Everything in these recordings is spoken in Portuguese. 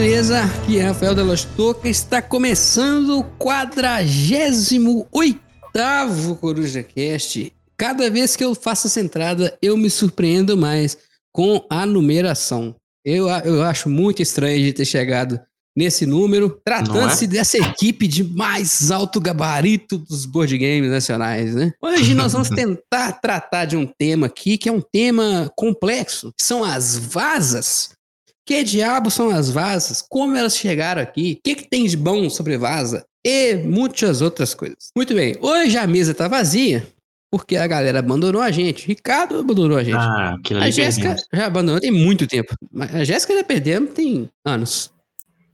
beleza? Aqui é Rafael da Toca. Está começando o 48 Coruja Cast. Cada vez que eu faço essa entrada, eu me surpreendo mais com a numeração. Eu, eu acho muito estranho de ter chegado nesse número, tratando-se é? dessa equipe de mais alto gabarito dos board games nacionais, né? Hoje nós vamos tentar tratar de um tema aqui que é um tema complexo, são as vasas. Que diabo são as vasas? Como elas chegaram aqui? O que, que tem de bom sobre vaza? E muitas outras coisas. Muito bem, hoje a mesa tá vazia, porque a galera abandonou a gente. Ricardo abandonou a gente. Ah, A Jéssica já abandonou tem muito tempo. A Jéssica já perdemos tem anos.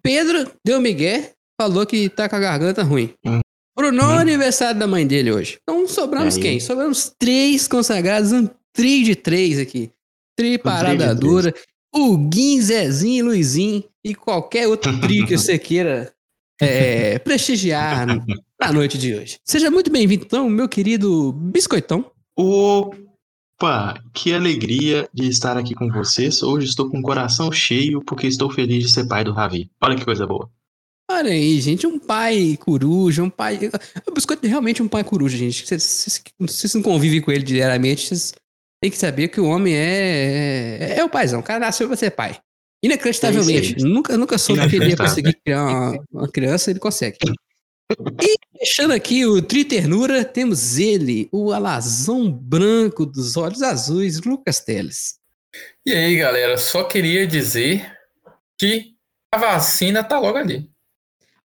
Pedro deu migué, falou que tá com a garganta ruim. Hum. Bruno hum. aniversário da mãe dele hoje. Então sobramos quem? Sobramos três consagrados, um tri de três aqui. Tri parada dura. O Guin, Zezinho, Luizinho e qualquer outro tri que você queira é, prestigiar na noite de hoje. Seja muito bem-vindo, então, meu querido Biscoitão. Opa, que alegria de estar aqui com vocês. Hoje estou com o coração cheio porque estou feliz de ser pai do Ravi. Olha que coisa boa. Olha aí, gente, um pai coruja, um pai. O Biscoito é realmente um pai coruja, gente. Vocês, vocês não convivem com ele diariamente, vocês têm que saber que o homem é. É, é o paizão. O cara nasceu pra ser pai. Inacreditavelmente. É nunca, nunca soube que ele ia conseguir criar uma, uma criança, ele consegue. E fechando aqui o Triternura, temos ele, o alazão branco dos olhos azuis, Lucas Teles. E aí, galera, só queria dizer que a vacina tá logo ali.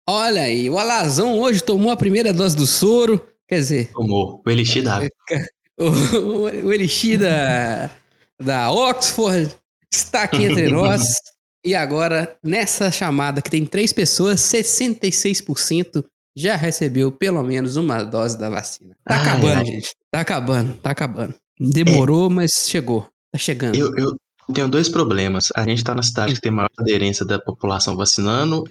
Olha aí, o alazão hoje tomou a primeira dose do soro, quer dizer... Tomou, o elixir da... O, o, o elixir da, da Oxford está aqui entre nós. E agora, nessa chamada que tem três pessoas, 66% já recebeu pelo menos uma dose da vacina. Tá ah, acabando, é. gente. Tá acabando, tá acabando. Demorou, é. mas chegou. Tá chegando. Eu, eu tenho dois problemas. A gente tá na cidade que tem maior aderência da população vacinando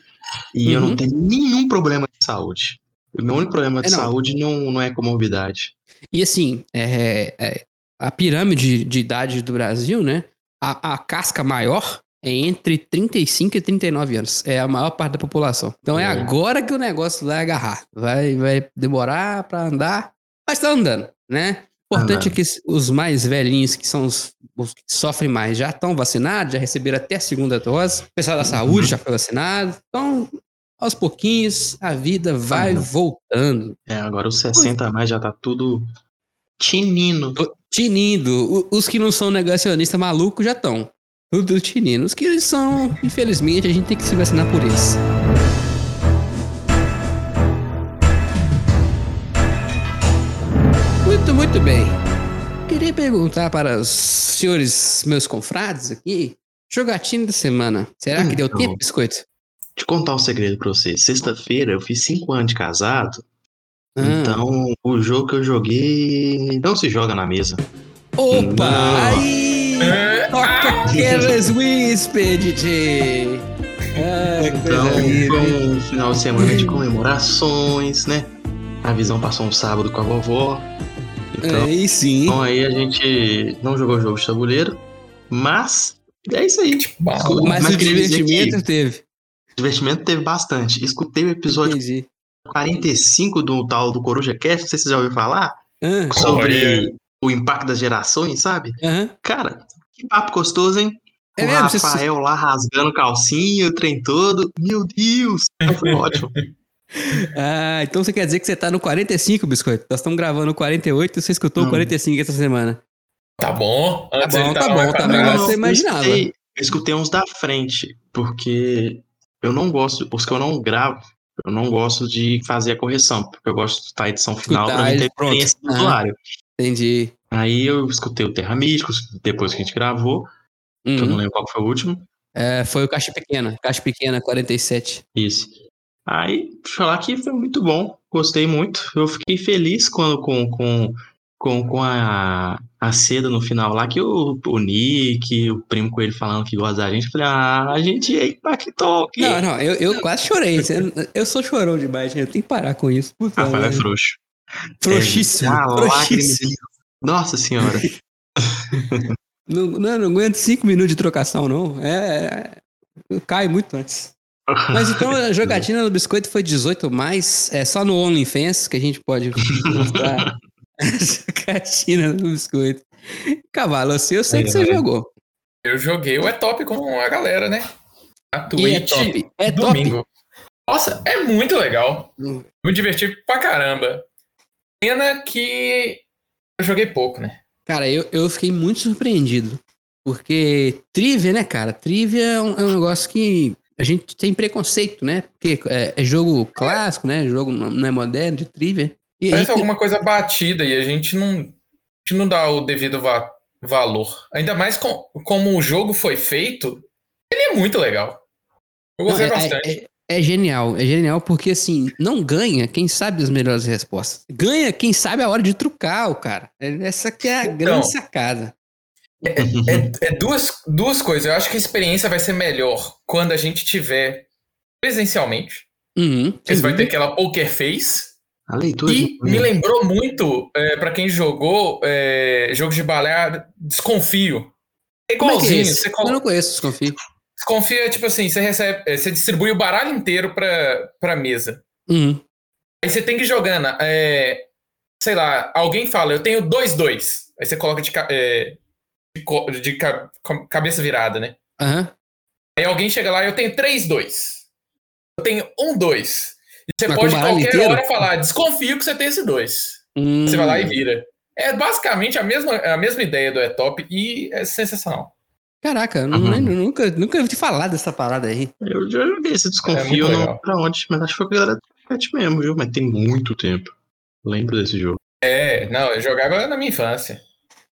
e uhum. eu não uhum. tenho nenhum problema de saúde. O meu único problema de é, não. saúde não, não é comorbidade. E assim, é, é, a pirâmide de idade do Brasil, né? A, a casca maior é entre 35 e 39 anos. É a maior parte da população. Então é, é agora que o negócio vai agarrar. Vai, vai demorar para andar, mas tá andando, né? Importante é que os mais velhinhos, que são os, os que sofrem mais, já estão vacinados, já receberam até a segunda dose. O pessoal da saúde uhum. já foi vacinado. Então, aos pouquinhos, a vida vai uhum. voltando. É, agora os 60 a mais já tá tudo tinindo. Tinindo. Os que não são negacionistas malucos já estão. Tudo tininos que eles são, infelizmente, a gente tem que se vacinar por eles. Muito, muito bem. Queria perguntar para os senhores, meus confrades aqui, jogatina da semana. Será que deu então, tempo, biscoito? Te contar um segredo pra você. Sexta-feira eu fiz cinco anos de casado. Ah. Então, o jogo que eu joguei não se joga na mesa. Opa! Não. Aí! Toca aquelas Whisper, DJ! então, foi um final de semana de comemorações, né? A visão passou um sábado com a vovó. Então, aí sim. Então aí a gente não jogou jogo de tabuleiro, mas é isso aí. Tipo, mas, mas o divertimento teve. O divertimento teve bastante. Escutei o episódio Entendi. 45 do tal do Coruja Cast, não sei se você já ouviu falar, ah, sobre o impacto das gerações, sabe? Uhum. Cara, que papo gostoso, hein? É o mesmo? Rafael você... lá rasgando calcinha, o trem todo. Meu Deus! Foi ótimo. Ah, então você quer dizer que você tá no 45, Biscoito? Nós estamos gravando o 48 e você escutou o 45 essa semana. Tá bom. Tá bom, tá bom, tá melhor que você imaginava. Eu escutei, eu escutei uns da frente, porque eu não gosto, os que eu não gravo, eu não gosto de fazer a correção, porque eu gosto de estar a edição final para não ter experiência do usuário. Entendi. Aí eu escutei o Terra Místicos, depois que a gente gravou, uhum. que eu não uhum. lembro qual foi o último. É, foi o Caixa Pequena, Caixa Pequena 47. Isso. Aí, falar que foi muito bom, gostei muito. Eu fiquei feliz quando com, com, com, com a, a seda no final lá, que o, o Nick, o primo com ele falando que gosta da gente, eu falei, ah, a gente impactou aqui. Não, não, eu, eu quase chorei. Eu sou chorão demais, eu tenho que parar com isso. Rafael é frouxo. Frouxíssimo. É, frouxíssimo. Nossa senhora. não, não, não aguento cinco minutos de trocação, não. É, é, cai muito antes. Mas então a jogatina no biscoito foi 18 mais, é só no OnlyFans que a gente pode mostrar a jogatina no biscoito. Cavalo, assim, eu sei que você jogou. Eu joguei o É Top com a galera, né? A Twitch. E é top. É domingo. Top. Nossa, é muito legal. Hum. Me diverti pra caramba. Pena que eu joguei pouco, né? Cara, eu, eu fiquei muito surpreendido. Porque trivia, né, cara? Trivia é um, é um negócio que a gente tem preconceito, né? Porque é, é jogo clássico, né? Jogo não é moderno, de trivia. E Parece alguma coisa batida e a gente não, a gente não dá o devido va valor. Ainda mais com, como o jogo foi feito, ele é muito legal. Eu gostei não, é, bastante. É, é, genial, é genial porque assim, não ganha quem sabe as melhores respostas. Ganha quem sabe a hora de trucar o cara. Essa que é a então, grande sacada. É, é, é, duas, duas coisas. Eu acho que a experiência vai ser melhor quando a gente tiver presencialmente. Uhum, Você vai ter aquela poker face. A leitura e me lembrou muito, é, para quem jogou é, jogos de balé, Desconfio. É igualzinho. É você coloca... Eu não conheço Desconfio. Desconfio é tipo assim, você recebe, é, você distribui o baralho inteiro pra, pra mesa. Uhum. Aí você tem que ir jogando. É, sei lá, alguém fala, eu tenho dois, dois. Aí você coloca de, é, de, de cabeça virada, né? Uhum. Aí alguém chega lá, eu tenho três, dois. Eu tenho um, dois. Você Mas pode qualquer inteiro? hora falar, desconfio que você tem esse dois. Hum. Você vai lá e vira. É basicamente a mesma, a mesma ideia do E-Top e é sensacional. Caraca, uhum. nunca, nunca ouvi falar dessa parada aí. Eu já joguei esse desconfio é não pra onde, mas acho que foi a galera do mesmo, viu? Mas tem muito tempo. Lembro desse jogo. É, não, eu jogava na minha infância.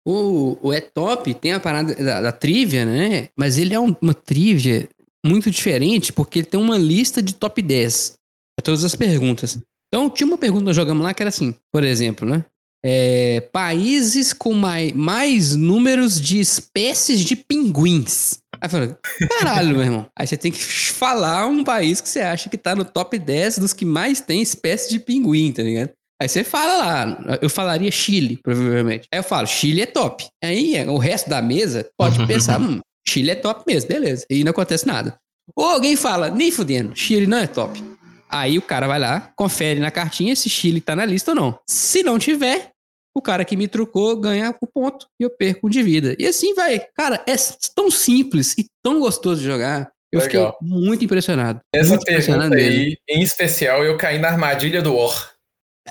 O, o É Top tem a parada da, da trivia, né? Mas ele é um, uma trivia muito diferente porque ele tem uma lista de top 10 para todas as perguntas. Então, tinha uma pergunta que nós jogamos lá que era assim, por exemplo, né? É, países com mais, mais números de espécies de pinguins. Aí eu falei, caralho, meu irmão. Aí você tem que falar um país que você acha que tá no top 10 dos que mais tem espécies de pinguim, tá ligado? Aí você fala lá, eu falaria Chile, provavelmente. Aí eu falo, Chile é top. Aí o resto da mesa pode pensar, hum, Chile é top mesmo, beleza. E não acontece nada. Ou alguém fala, nem fudendo, Chile não é top. Aí o cara vai lá, confere na cartinha se Chile tá na lista ou não. Se não tiver, o cara que me trucou ganha o ponto e eu perco um de vida. E assim vai. Cara, é tão simples e tão gostoso de jogar. Eu Legal. fiquei muito impressionado. Essa muito pergunta impressionado aí, mesmo. em especial, eu caí na armadilha do War.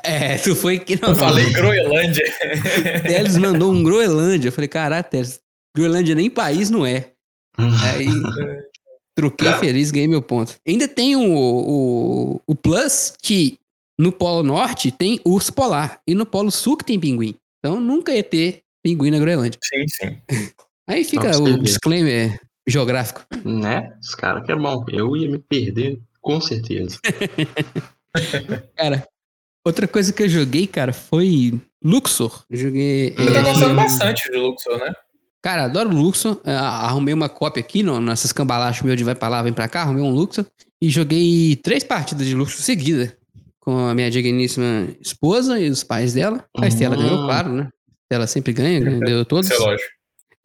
É, tu foi que não. Eu falei Groenlândia. Teles mandou um Groenlândia. Eu falei, caralho, Teles, Groenlândia nem país não é. Aí truquei feliz, ganhei meu ponto. Ainda tem o, o, o Plus que no Polo Norte tem urso polar e no Polo Sul que tem pinguim. Então nunca ia ter pinguim na Groenlândia. Sim, sim. Aí fica o disclaimer geográfico. Né? Os caras que é bom. Eu ia me perder, com certeza. Cara, Outra coisa que eu joguei, cara, foi Luxor. Eu joguei. Você tá gostando bastante de Luxor, né? Cara, adoro Luxor. É, arrumei uma cópia aqui no, nessas cambalachas meu de vai pra lá, vem pra cá. Arrumei um Luxor. E joguei três partidas de Luxor seguida. Com a minha digníssima esposa e os pais dela. A Estela uhum. ganhou, claro, né? Ela sempre ganha, ganhou todos. Isso é lógico.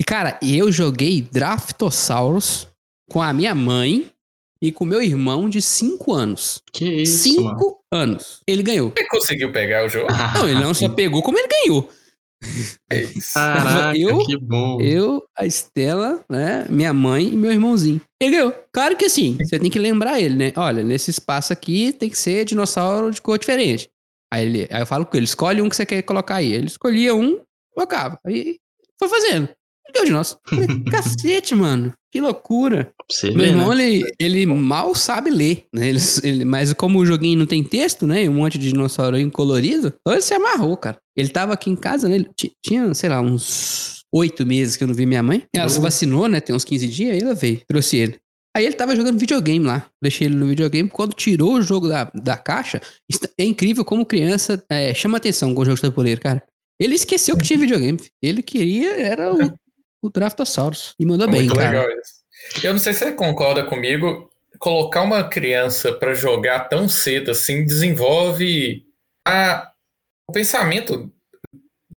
E, cara, eu joguei Draftosaurus com a minha mãe e com meu irmão de 5 anos. Que isso? 5 anos. Ele ganhou. Ele conseguiu pegar o jogo? Não, ele não só pegou, como ele ganhou. É Caraca, eu, que bom. Eu, a Estela, né? Minha mãe e meu irmãozinho. Ele ganhou. Claro que sim, você tem que lembrar ele, né? Olha, nesse espaço aqui tem que ser dinossauro de cor diferente. Aí, ele, aí eu falo com ele, escolhe um que você quer colocar aí. Ele escolhia um, colocava. Aí foi fazendo. Ganhou de nós. Cacete, mano. Que loucura. Você Meu irmão, né? ele, ele mal sabe ler, né? Ele, ele, mas como o joguinho não tem texto, né? E um monte de dinossauro colorido, ele se amarrou, cara. Ele tava aqui em casa, né? Ele tinha, sei lá, uns oito meses que eu não vi minha mãe. Ela se vacinou, né? Tem uns 15 dias, aí ela veio, trouxe ele. Aí ele tava jogando videogame lá. Deixei ele no videogame. Quando tirou o jogo da, da caixa, é incrível como criança é, chama atenção com o jogo de tabuleiro, cara. Ele esqueceu que tinha videogame. Ele queria, era o o Draftosaurus. E manda bem, cara. Legal isso. Eu não sei se você concorda comigo. Colocar uma criança para jogar tão cedo assim desenvolve a, o pensamento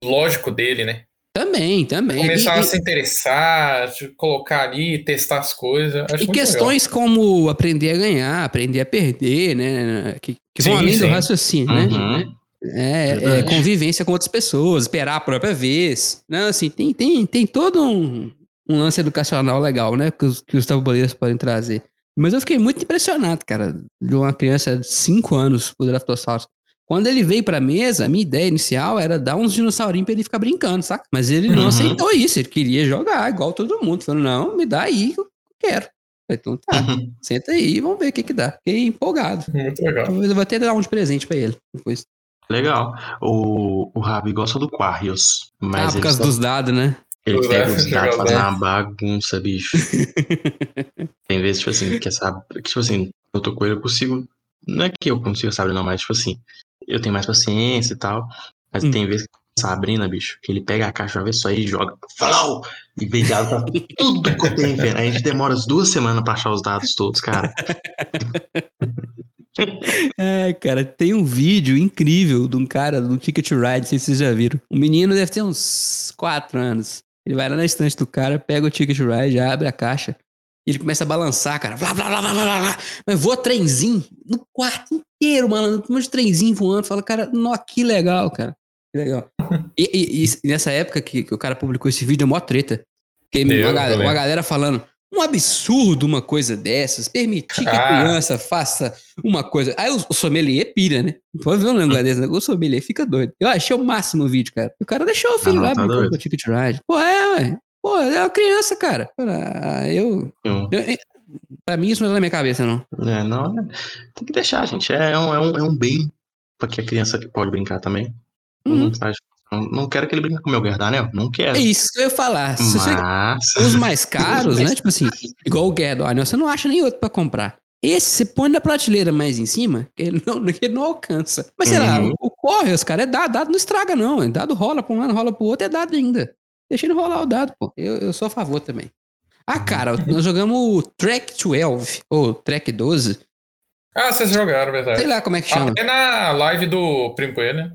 lógico dele, né? Também, também. Começar e, a se interessar, colocar ali, testar as coisas. e questões legal. como aprender a ganhar, aprender a perder, né? Que, que sim, vão além sim. do raciocínio, né? uhum. né? É, é, convivência com outras pessoas, esperar a própria vez. Não, assim, tem, tem, tem todo um, um lance educacional legal, né? Que os, que os tabuleiros podem trazer. Mas eu fiquei muito impressionado, cara, de uma criança de 5 anos pro Draftossaurus. Quando ele veio pra mesa, a minha ideia inicial era dar uns dinossaurinhos pra ele ficar brincando, saca? Mas ele não uhum. aceitou isso, ele queria jogar igual todo mundo. Falou, não, me dá aí eu quero. Falei, então tá, uhum. senta aí, vamos ver o que que dá. Fiquei empolgado. Muito legal. Talvez eu vou até dar um de presente pra ele depois. Legal. O, o Rabi gosta do Quarrios. Mas ah, por causa só... dos dados, né? Ele pega os dados, faz uma bagunça, bicho. Tem vezes, tipo assim, que essa. Tipo assim, eu tô com ele, eu consigo. Não é que eu consigo saber, não, mas tipo assim, eu tenho mais paciência e tal. Mas hum. tem vezes que Sabrina, bicho, que ele pega a caixa uma vez só e joga. Falou! E vem dado pra tudo que eu tenho, velho. A gente demora as duas semanas pra achar os dados todos, cara. É, cara, tem um vídeo incrível de um cara do Ticket Ride, não sei se vocês já viram. O menino deve ter uns 4 anos. Ele vai lá na estante do cara, pega o Ticket Ride, abre a caixa. E ele começa a balançar, cara. Blá, blá, blá, blá, blá, blá. Mas voa trenzinho no quarto inteiro, mano. Um monte de trenzinho voando. Fala, cara, nó, que legal, cara. Que legal. E, e, e nessa época que, que, o cara publicou esse vídeo, é mó treta. Uma, uma galera falando, um absurdo uma coisa dessas, permitir que a criança faça uma coisa. Aí o, sommelier pira, né? Pode ver um negócio desse, né? o sommelier fica doido. Eu achei o máximo o vídeo, cara. O cara deixou o filho ah, lá, tá brincando com o Ticket Ride. Pô, é, ué. Pô, é uma criança, cara. Ah, eu, eu, eu, Pra mim isso não é na minha cabeça, não. É, não. É, tem que deixar, gente. É um, é um, é um bem pra que a criança pode brincar também. Uhum. Não faz não quero que ele brinque com o meu Gerdaniel. Não quero. É isso que eu ia falar. Mas... Os mais caros, né? Tipo assim, igual o Gerdaniel, você não acha nem outro pra comprar. Esse você põe na prateleira mais em cima, ele não, ele não alcança. Mas sei uhum. lá, o corre, os caras, é dado, dado não estraga, não. É dado rola pra um lado, rola pro outro, é dado ainda. Deixa ele rolar o dado, pô. Eu, eu sou a favor também. Ah, cara, nós jogamos o Track 12, ou Track 12. Ah, vocês jogaram, verdade. Sei lá como é que chama. É na live do Primo Coelho, né?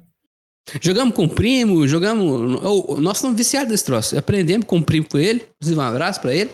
Jogamos com o primo, jogamos. Oh, nós estamos viciados nesse troço. Aprendemos com o primo com ele. Inclusive, um abraço pra ele.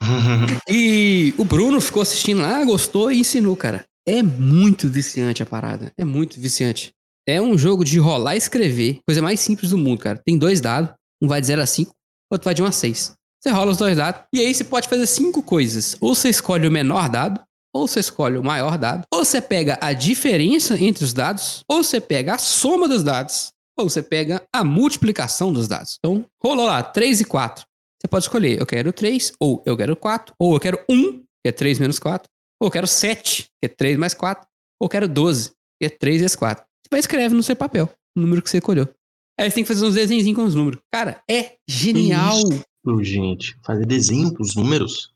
e o Bruno ficou assistindo lá, gostou e ensinou, cara. É muito viciante a parada. É muito viciante. É um jogo de rolar e escrever. Coisa mais simples do mundo, cara. Tem dois dados. Um vai de 0 a 5, outro vai de 1 a 6. Você rola os dois dados. E aí você pode fazer cinco coisas. Ou você escolhe o menor dado, ou você escolhe o maior dado, ou você pega a diferença entre os dados, ou você pega a soma dos dados, ou você pega a multiplicação dos dados. Então, rolou lá 3 e 4. Você pode escolher, eu quero 3, ou eu quero 4, ou eu quero 1, que é 3 menos 4, ou eu quero 7, que é 3 mais 4, ou eu quero 12, que é 3 vezes 4. Você vai escreve no seu papel o número que você escolheu. Aí você tem que fazer uns desenhos com os números. Cara, é genial. Isso, gente. Fazer desenho com os números?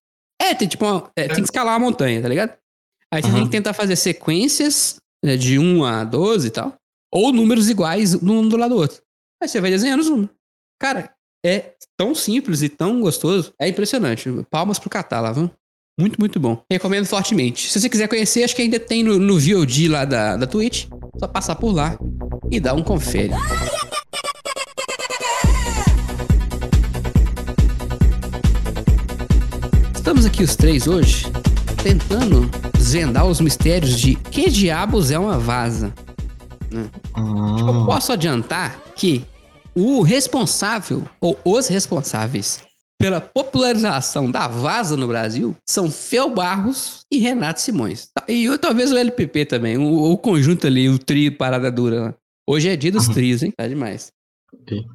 É, tem tipo uma, é, tem que escalar a montanha, tá ligado? Aí você uhum. tem que tentar fazer sequências né, de 1 a 12 e tal. Ou números iguais um do lado do outro. Aí você vai desenhando os números. Cara, é tão simples e tão gostoso. É impressionante. Palmas pro Catar lá, viu? Muito, muito bom. Recomendo fortemente. Se você quiser conhecer, acho que ainda tem no, no VOD lá da, da Twitch. Só passar por lá e dar um confere. Estamos aqui os três hoje tentando desvendar os mistérios de que diabos é uma vaza. Né? Ah. Eu posso adiantar que o responsável, ou os responsáveis, pela popularização da vaza no Brasil são Fel Barros e Renato Simões. E eu, talvez o LPP também, o, o, conjunto ali, o trio Parada Dura. Hoje é dia dos uhum. trios, hein? Tá demais.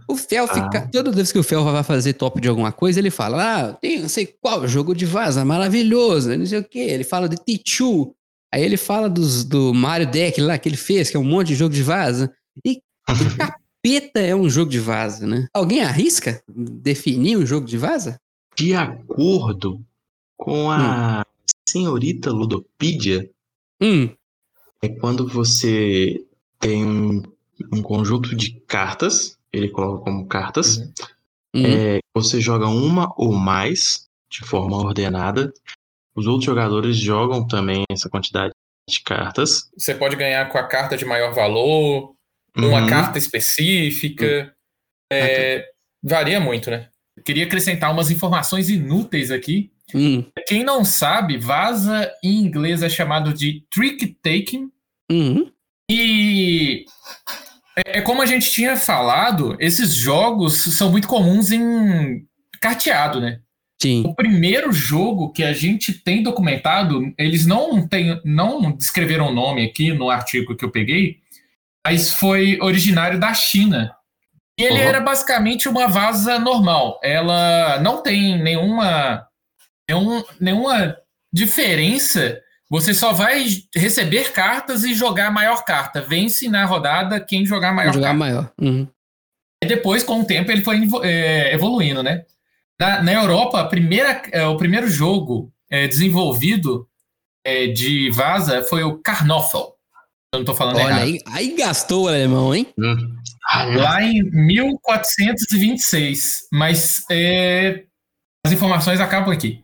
O Fel fica. Ah. Toda vez que o Fel vai fazer top de alguma coisa, ele fala: Ah, tem não sei qual jogo de vaza, maravilhoso, não sei o quê. Ele fala de Tichu. Aí ele fala dos, do Mario Deck lá que ele fez, que é um monte de jogo de vaza. E que capeta é um jogo de vaza, né? Alguém arrisca definir um jogo de vaza? De acordo com a hum. senhorita Ludopedia, hum. é quando você tem um, um, conjunto de cartas, ele coloca como cartas, uhum. é, você joga uma ou mais de forma ordenada os outros jogadores jogam também essa quantidade de cartas. Você pode ganhar com a carta de maior valor, uma uhum. carta específica. Uhum. É, varia muito, né? Queria acrescentar umas informações inúteis aqui. Hum. Quem não sabe, vaza em inglês é chamado de trick taking. Uhum. E é, é como a gente tinha falado, esses jogos são muito comuns em carteado, né? Sim. O primeiro jogo que a gente tem documentado, eles não tem, não descreveram o nome aqui no artigo que eu peguei, mas foi originário da China. E ele uhum. era basicamente uma vaza normal. Ela não tem nenhuma, nenhum, nenhuma diferença. Você só vai receber cartas e jogar a maior carta. Vence na rodada quem jogar a maior jogar carta. maior. Uhum. E depois, com o tempo, ele foi é, evoluindo, né? Na, na Europa, a primeira, é, o primeiro jogo é, desenvolvido é, de vaza foi o Carnoffel. Eu não tô falando Olha, errado. Aí, aí gastou o alemão, hein? Hum. Lá em 1426. Mas é, as informações acabam aqui.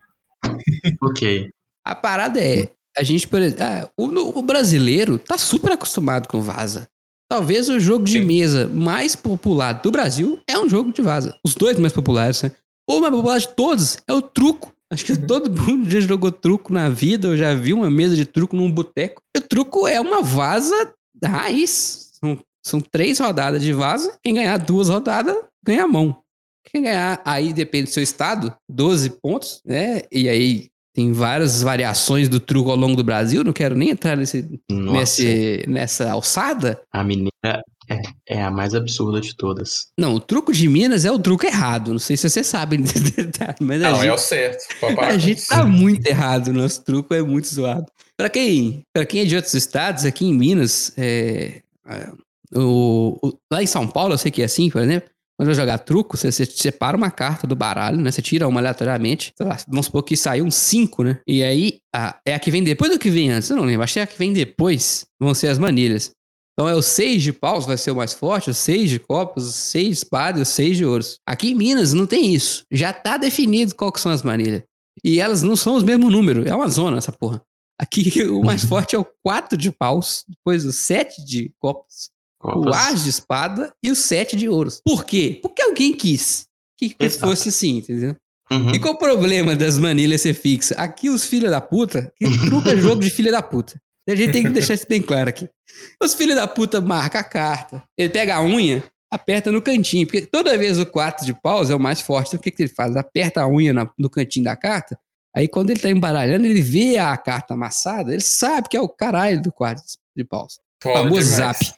ok. A parada é, a gente, por exemplo, ah, o, o, brasileiro tá super acostumado com vaza. Talvez o jogo de Sim. mesa mais popular do Brasil é um jogo de vaza. Os dois mais populares, né? O mais popular de todos é o truco. Acho que todo mundo já jogou truco na vida, ou já viu uma mesa de truco num boteco. O truco é uma vaza raiz. São, são três rodadas de vaza. Quem ganhar duas rodadas, ganha a mão. Quem ganhar, aí depende do seu estado, 12 pontos, né? E aí tem várias variações do truco ao longo do Brasil. Não quero nem entrar nesse, nesse, nessa alçada. A mineira é, é, a mais absurda de todas. Não, o truco de Minas é o truco errado. Não sei se você sabe. mas não, gente, é o certo. A gente tá muito errado. Nosso truco é muito zoado. Para quem, pra quem é de outros estados, aqui em Minas, é, é, o, o, lá em São Paulo, eu sei que é assim, por exemplo. Quando vai jogar truco, você, você, separa uma carta do baralho, né? Você tira uma aleatoriamente. Lá, vamos supor que saiu um 5, né? E aí, a, é a que vem depois do que vem antes? Eu não lembro. Acho que é a que vem depois. Vão ser as manilhas. Então é o 6 de paus vai ser o mais forte, o 6 de copas, o 6 de espada e o 6 de ouros. Aqui em Minas não tem isso. Já tá definido qual que são as manilhas. E elas não são os mesmos números. É uma zona essa porra. Aqui o mais forte é o 4 de paus, depois o 7 de copas, copas. o as de espada e o 7 de ouros. Por quê? Porque alguém quis que Exato. fosse assim, entendeu? Uhum. E qual o problema das manilhas ser fixa? Aqui os filhos da puta, que truca é jogo de filha da puta. A gente tem que deixar isso bem claro aqui. Os filhos da puta marcam a carta. Ele pega a unha, aperta no cantinho. Porque toda vez o 4 de paus é o mais forte. Então o que, que ele faz? Aperta a unha no cantinho da carta. Aí quando ele tá embaralhando, ele vê a carta amassada, ele sabe que é o caralho do 4 de paus. O famoso zap.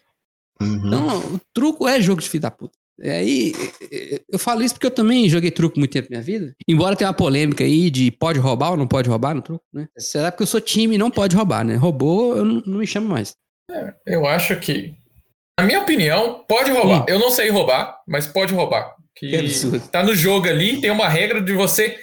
Uhum. Então, o truco é jogo de filho da puta. E aí, eu falo isso porque eu também joguei truco muito tempo na minha vida. Embora tenha uma polêmica aí de pode roubar ou não pode roubar no truco, né? Será porque eu sou time e não pode roubar, né? Roubou, eu não, não me chamo mais. É, eu acho que, na minha opinião, pode roubar. Hum. Eu não sei roubar, mas pode roubar. Que, que absurdo. tá no jogo ali, tem uma regra de você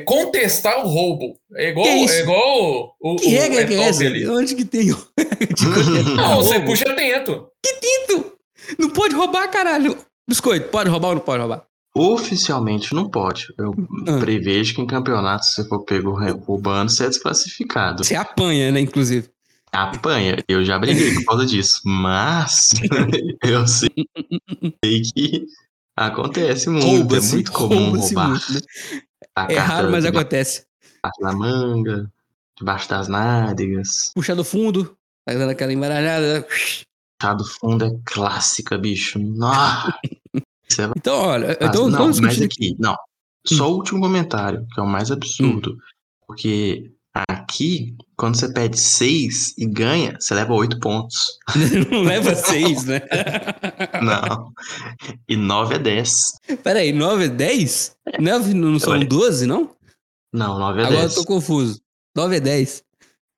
contestar o roubo. É igual, é igual o, que o, regra é que é essa? Ali. Onde que tem? não, você puxa tento. Que tento? Não pode roubar, caralho. Biscoito, pode roubar ou não pode roubar? Oficialmente não pode. Eu ah. prevejo que em campeonato, se você for pego roubando, você é desclassificado. Você apanha, né, inclusive. Apanha. Eu já briguei por causa disso. Mas eu sei que acontece muito. é muito comum roubar. Muito, né? É raro, mas acontece. Na manga, debaixo das nádegas. Puxa do fundo, tá dando aquela embaralhada. Chá do fundo é clássica, bicho. Nossa. então, olha, então, não, mas aqui, não. Só o último comentário, que é o mais absurdo. Hum. Porque aqui, quando você pede 6 e ganha, você leva 8 pontos. não leva 6, né? não. E 9 é 10. Peraí, 9 é 10? 9 não são 12, não? Não, 9 é Agora 10. Agora eu tô confuso. 9 é 10.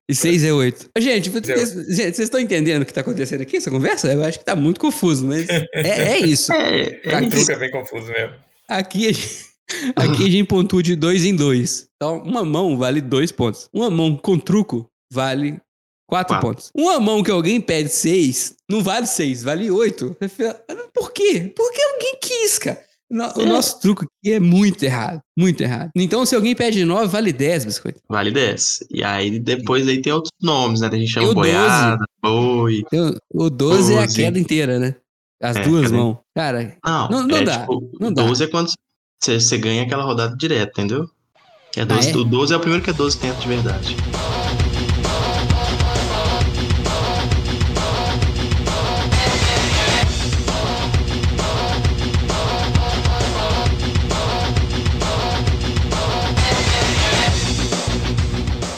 E 6 é 8. Gente, vocês estão entendendo o que está acontecendo aqui, essa conversa? Eu acho que está muito confuso, mas é, é isso. É, é aqui, isso. é bem confuso mesmo. Aqui a gente, aqui a gente pontua de 2 em 2. Então, uma mão vale 2 pontos. Uma mão com truco vale 4 pontos. Uma mão que alguém pede 6 não vale 6, vale 8. Por quê? Porque alguém quis, cara. O é. nosso truque aqui é muito errado. Muito errado. Então, se alguém pede 9, vale 10, biscoito. Vale 10. E aí, depois aí tem outros nomes, né? A gente chama boiada, boi. O 12 é a queda inteira, né? As é, duas mãos. Cara, não, não, não é, dá. Tipo, não 12 dá. é quando você, você ganha aquela rodada direto, entendeu? É 12, ah, é? O 12 é o primeiro que é 12 tempos de verdade.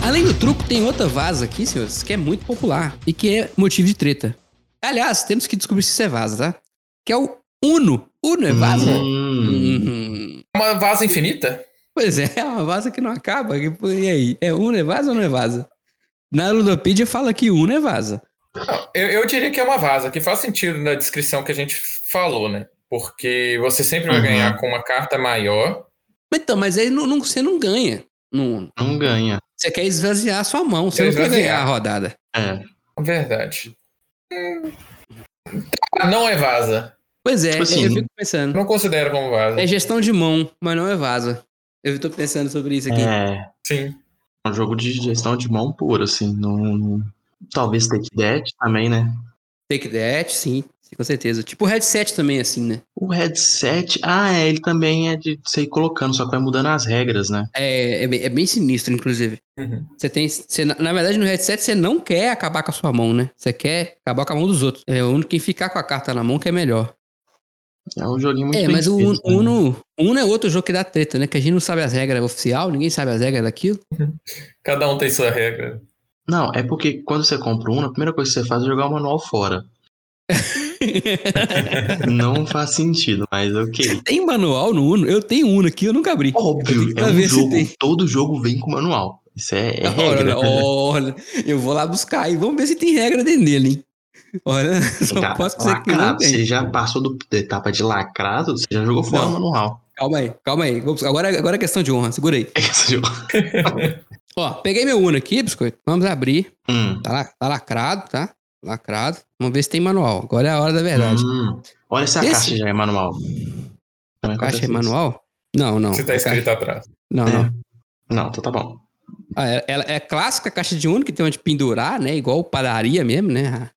Além do truco, tem outra vaza aqui, senhores, que é muito popular e que é motivo de treta. Aliás, temos que descobrir se isso é vaza, tá? Que é o Uno. Uno é vaza? Hum. É uma vaza infinita? Pois é, é uma vaza que não acaba. E aí? É Uno é vaza ou não é vaza? Na Ludopedia fala que Uno é vaza. Não, eu, eu, diria que é uma vaza, que faz sentido na descrição que a gente falou, né? Porque você sempre vai uhum. ganhar com uma carta maior. Então, mas aí não, não, você não ganha. Não, não ganha. Você quer esvaziar a sua mão, você quer não quer ganhar a rodada. É. Verdade. Hum. Não é vaza. Pois é, tipo assim, eu fico pensando. Não considero como vaza. É gestão de mão, mas não é vaza. Eu tô pensando sobre isso aqui. É. Sim. É um jogo de gestão de mão pura, assim. Não, Talvez Take That também, né? Take That, sim com certeza. Tipo o headset também, assim, né? O headset, ah, é, ele também é de você ir colocando, só que vai mudando as regras, né? É, é, bem, é bem sinistro, inclusive. Uhum. Você tem. Você, na verdade, no headset, você não quer acabar com a sua mão, né? Você quer acabar com a mão dos outros. É o único que ficar com a carta na mão que é melhor. É um joguinho muito É, mas o Uno, né? Uno, Uno é outro jogo que dá treta, né? Que a gente não sabe as regras oficial, ninguém sabe as regras daquilo. Cada um tem sua regra. Não, é porque quando você compra Uno, a primeira coisa que você faz é jogar o manual fora. não faz sentido, mas ok. Tem manual no Uno? Eu tenho Uno aqui, eu nunca abri. Óbvio, é um jogo, todo jogo vem com manual. Isso é, é regra. Olha, eu vou lá buscar e vamos ver se tem regra dentro dele, hein? Olha, só Cara, posso dizer que não tem. Você já passou do, da etapa de lacrado, você já jogou fora o manual. Calma aí, calma aí. Agora, agora é questão de honra, segura aí. É questão de honra. Ó, peguei meu Uno aqui, biscoito. Vamos abrir. Hum. Tá, tá lacrado, tá? Lacrado. Vamos ver se tem manual. Agora é a hora da verdade. Hum, olha se a Esse... caixa já é manual. A caixa é manual? Não, não. Você tá escrito caixa... atrás. Não, é. não. Não, então tá bom. Ah, ela é, é clássica caixa de Uno que tem onde pendurar, né? Igual padaria mesmo, né?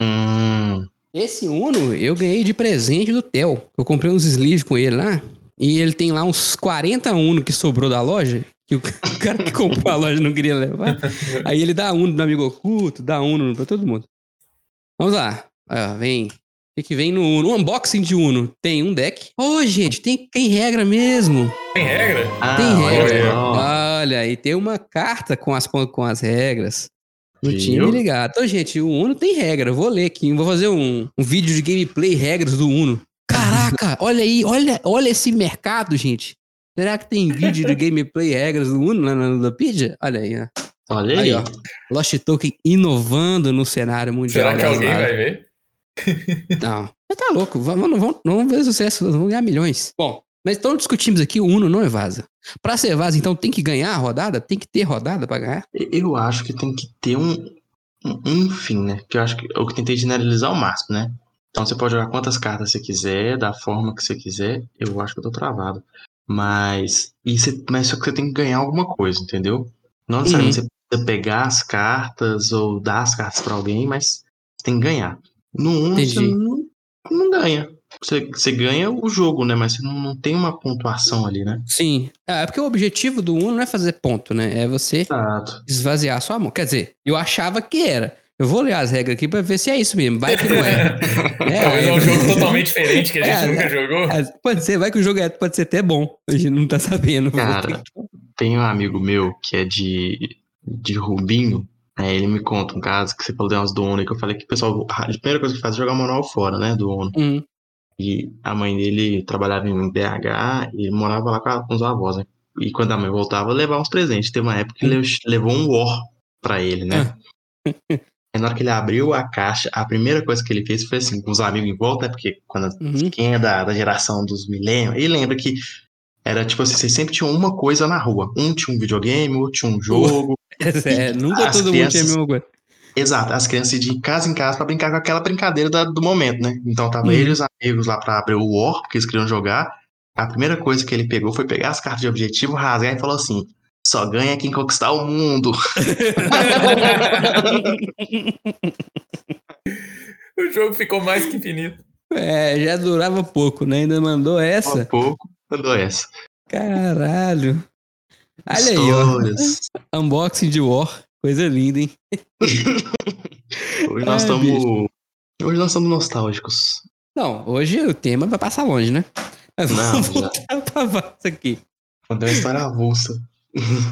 Hum. Esse Uno eu ganhei de presente do Theo. Eu comprei uns sleeves com ele lá. E ele tem lá uns 40 Uno que sobrou da loja. Que o cara que comprou a loja não queria levar. Aí ele dá Uno do amigo oculto, dá Uno pra todo mundo. Vamos lá. Ah, vem. O que, que vem no Uno? unboxing de Uno. Tem um deck. Ô, oh, gente, tem, tem regra mesmo. Tem regra? Ah, tem regra. Olha, olha, e tem uma carta com as, com as regras. No time ligado. Então, gente, o Uno tem regra. Eu vou ler aqui. Vou fazer um, um vídeo de gameplay regras do Uno. Caraca, olha aí, olha, olha esse mercado, gente. Será que tem vídeo de gameplay regras do Uno na Ludopedia? Olha aí, ó. Olha aí. aí ó, Lost Token inovando no cenário mundial. Será que alguém vai ver? Não. Você tá louco. Vamos, vamos, vamos ver sucesso. Vamos ganhar milhões. Bom, mas então discutimos aqui, o Uno não é vaza. Pra ser vaza, então tem que ganhar a rodada? Tem que ter rodada pra ganhar? Eu acho que tem que ter um, um, um fim, né? Que eu acho que eu tentei generalizar ao máximo, né? Então você pode jogar quantas cartas você quiser, da forma que você quiser. Eu acho que eu tô travado. Mas, e você, mas só que você tem que ganhar alguma coisa, entendeu? Não necessariamente uhum. você pegar as cartas ou dar as cartas para alguém, mas tem que ganhar. No 1 você não, não ganha. Você, você, ganha o jogo, né? Mas você não, não, tem uma pontuação ali, né? Sim. É, é porque o objetivo do 1 não é fazer ponto, né? É você Exato. esvaziar a sua mão. Quer dizer, eu achava que era. Eu vou ler as regras aqui pra ver se é isso mesmo. Vai que não é. é Talvez é um jogo totalmente diferente que a gente é, nunca jogou. É, pode ser, vai que o jogo é, pode ser até bom. A gente não tá sabendo. Cara, tem um amigo meu que é de de Rubinho, aí ele me conta um caso que você falou de umas do ONU, que eu falei que o pessoal, a primeira coisa que faz é jogar o manual fora, né, do ONU. Uhum. E a mãe dele trabalhava em BH e morava lá com, os avós, né? E quando a mãe voltava, levava uns presentes. Teve uma época que ele levou um War pra ele, né? Aí na hora que ele abriu a caixa, a primeira coisa que ele fez foi assim, com os amigos em volta, né? Porque quando, uhum. quem é da, da geração dos milênios, ele lembra que era tipo assim, você sempre tinha uma coisa na rua. Um tinha um videogame, outro tinha um jogo, É, nunca todo crianças, mundo tinha a mesma coisa. Exato, as crianças de casa em casa para brincar com aquela brincadeira da, do momento, né? Então tava uhum. ele e os amigos lá para abrir o War, porque eles queriam jogar. A primeira coisa que ele pegou foi pegar as cartas de objetivo, rasgar e falou assim: só ganha quem conquistar o mundo. o jogo ficou mais que infinito. É, já durava pouco, né? Ainda mandou essa. pouco, mandou essa. Caralho. Olha Histórias. aí, ó. Unboxing de War. Coisa linda, hein? hoje nós estamos. Hoje nós estamos nostálgicos. Não, hoje o tema vai passar longe, né? Mas vamos Não, voltar pra Vaza aqui. Contar uma história avulsa.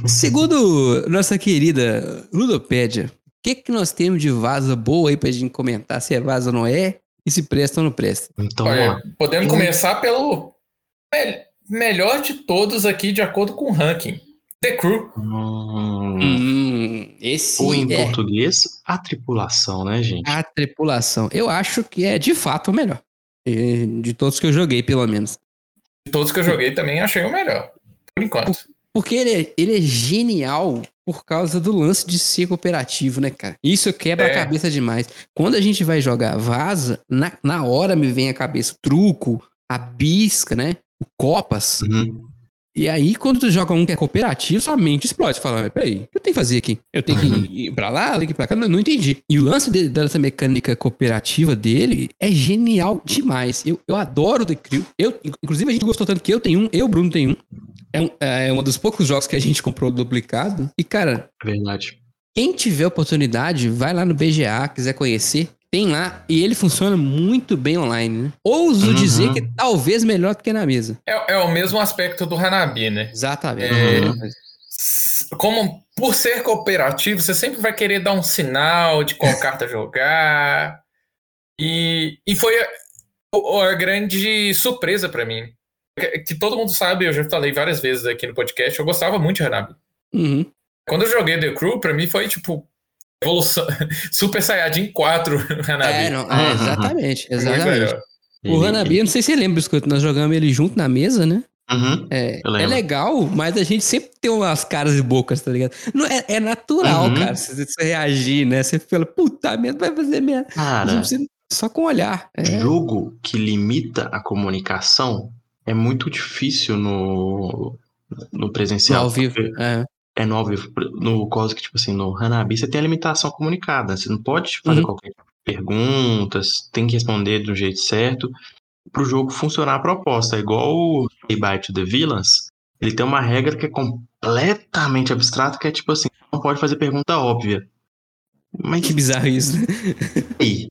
Segundo nossa querida Ludopédia, o que, que nós temos de vaza boa aí pra gente comentar se é vaza ou não é e se presta ou não presta? Então, Olha, podemos começar pelo melhor de todos aqui, de acordo com o ranking. The Crew. Hum, hum, esse Ou em é... português, a tripulação, né, gente? A tripulação. Eu acho que é de fato o melhor. De todos que eu joguei, pelo menos. De todos que eu joguei também achei o melhor. Por enquanto. Porque ele é, ele é genial por causa do lance de ser cooperativo, né, cara? Isso quebra é. a cabeça demais. Quando a gente vai jogar vaza, na, na hora me vem a cabeça o truco, a bisca, né? O copas. Uhum. E aí, quando tu joga um que é cooperativo, sua mente explode. Você fala, peraí, o que eu tenho que fazer aqui? Eu tenho que uhum. ir pra lá, eu tenho que ir pra cá? Não, não entendi. E o lance de, dessa mecânica cooperativa dele é genial demais. Eu, eu adoro o The Crew. Eu, inclusive, a gente gostou tanto que eu tenho um, eu, Bruno, tenho um. É um, é um dos poucos jogos que a gente comprou duplicado. E, cara... Verdade. Quem tiver oportunidade, vai lá no BGA, quiser conhecer, tem lá e ele funciona muito bem online, né? Ouso uhum. dizer que talvez melhor do que na mesa. É, é o mesmo aspecto do Hanabi, né? Exatamente. É, uhum. Como por ser cooperativo, você sempre vai querer dar um sinal de qual carta jogar. E, e foi a, a grande surpresa para mim. Que, que, todo mundo sabe, eu já falei várias vezes aqui no podcast, eu gostava muito de Hanabi. Uhum. Quando eu joguei The Crew, pra mim foi tipo, evolução. Super Saiyajin 4 Hanabi. É, não, é, exatamente, exatamente. O Hanabi, eu não sei se você lembra, Biscoito, nós jogamos ele junto na mesa, né? Uhum, é, é legal, mas a gente sempre tem umas caras e bocas, tá ligado? Não, é, é natural, uhum. cara, você, você, reagir, né? Você fala, puta merda, vai fazer merda. Cara, só com olhar. É. Jogo que limita a comunicação é muito difícil no, no presencial. No ao vivo. É é no no que, tipo assim, no Hanabi você tem a limitação comunicada. Você não pode fazer uhum. qualquer pergunta, tem que responder do jeito certo para o jogo funcionar a proposta. É igual o By to the Villains, ele tem uma regra que é completamente abstrata, que é tipo assim, não pode fazer pergunta óbvia. Mas que bizarro isso, né? E,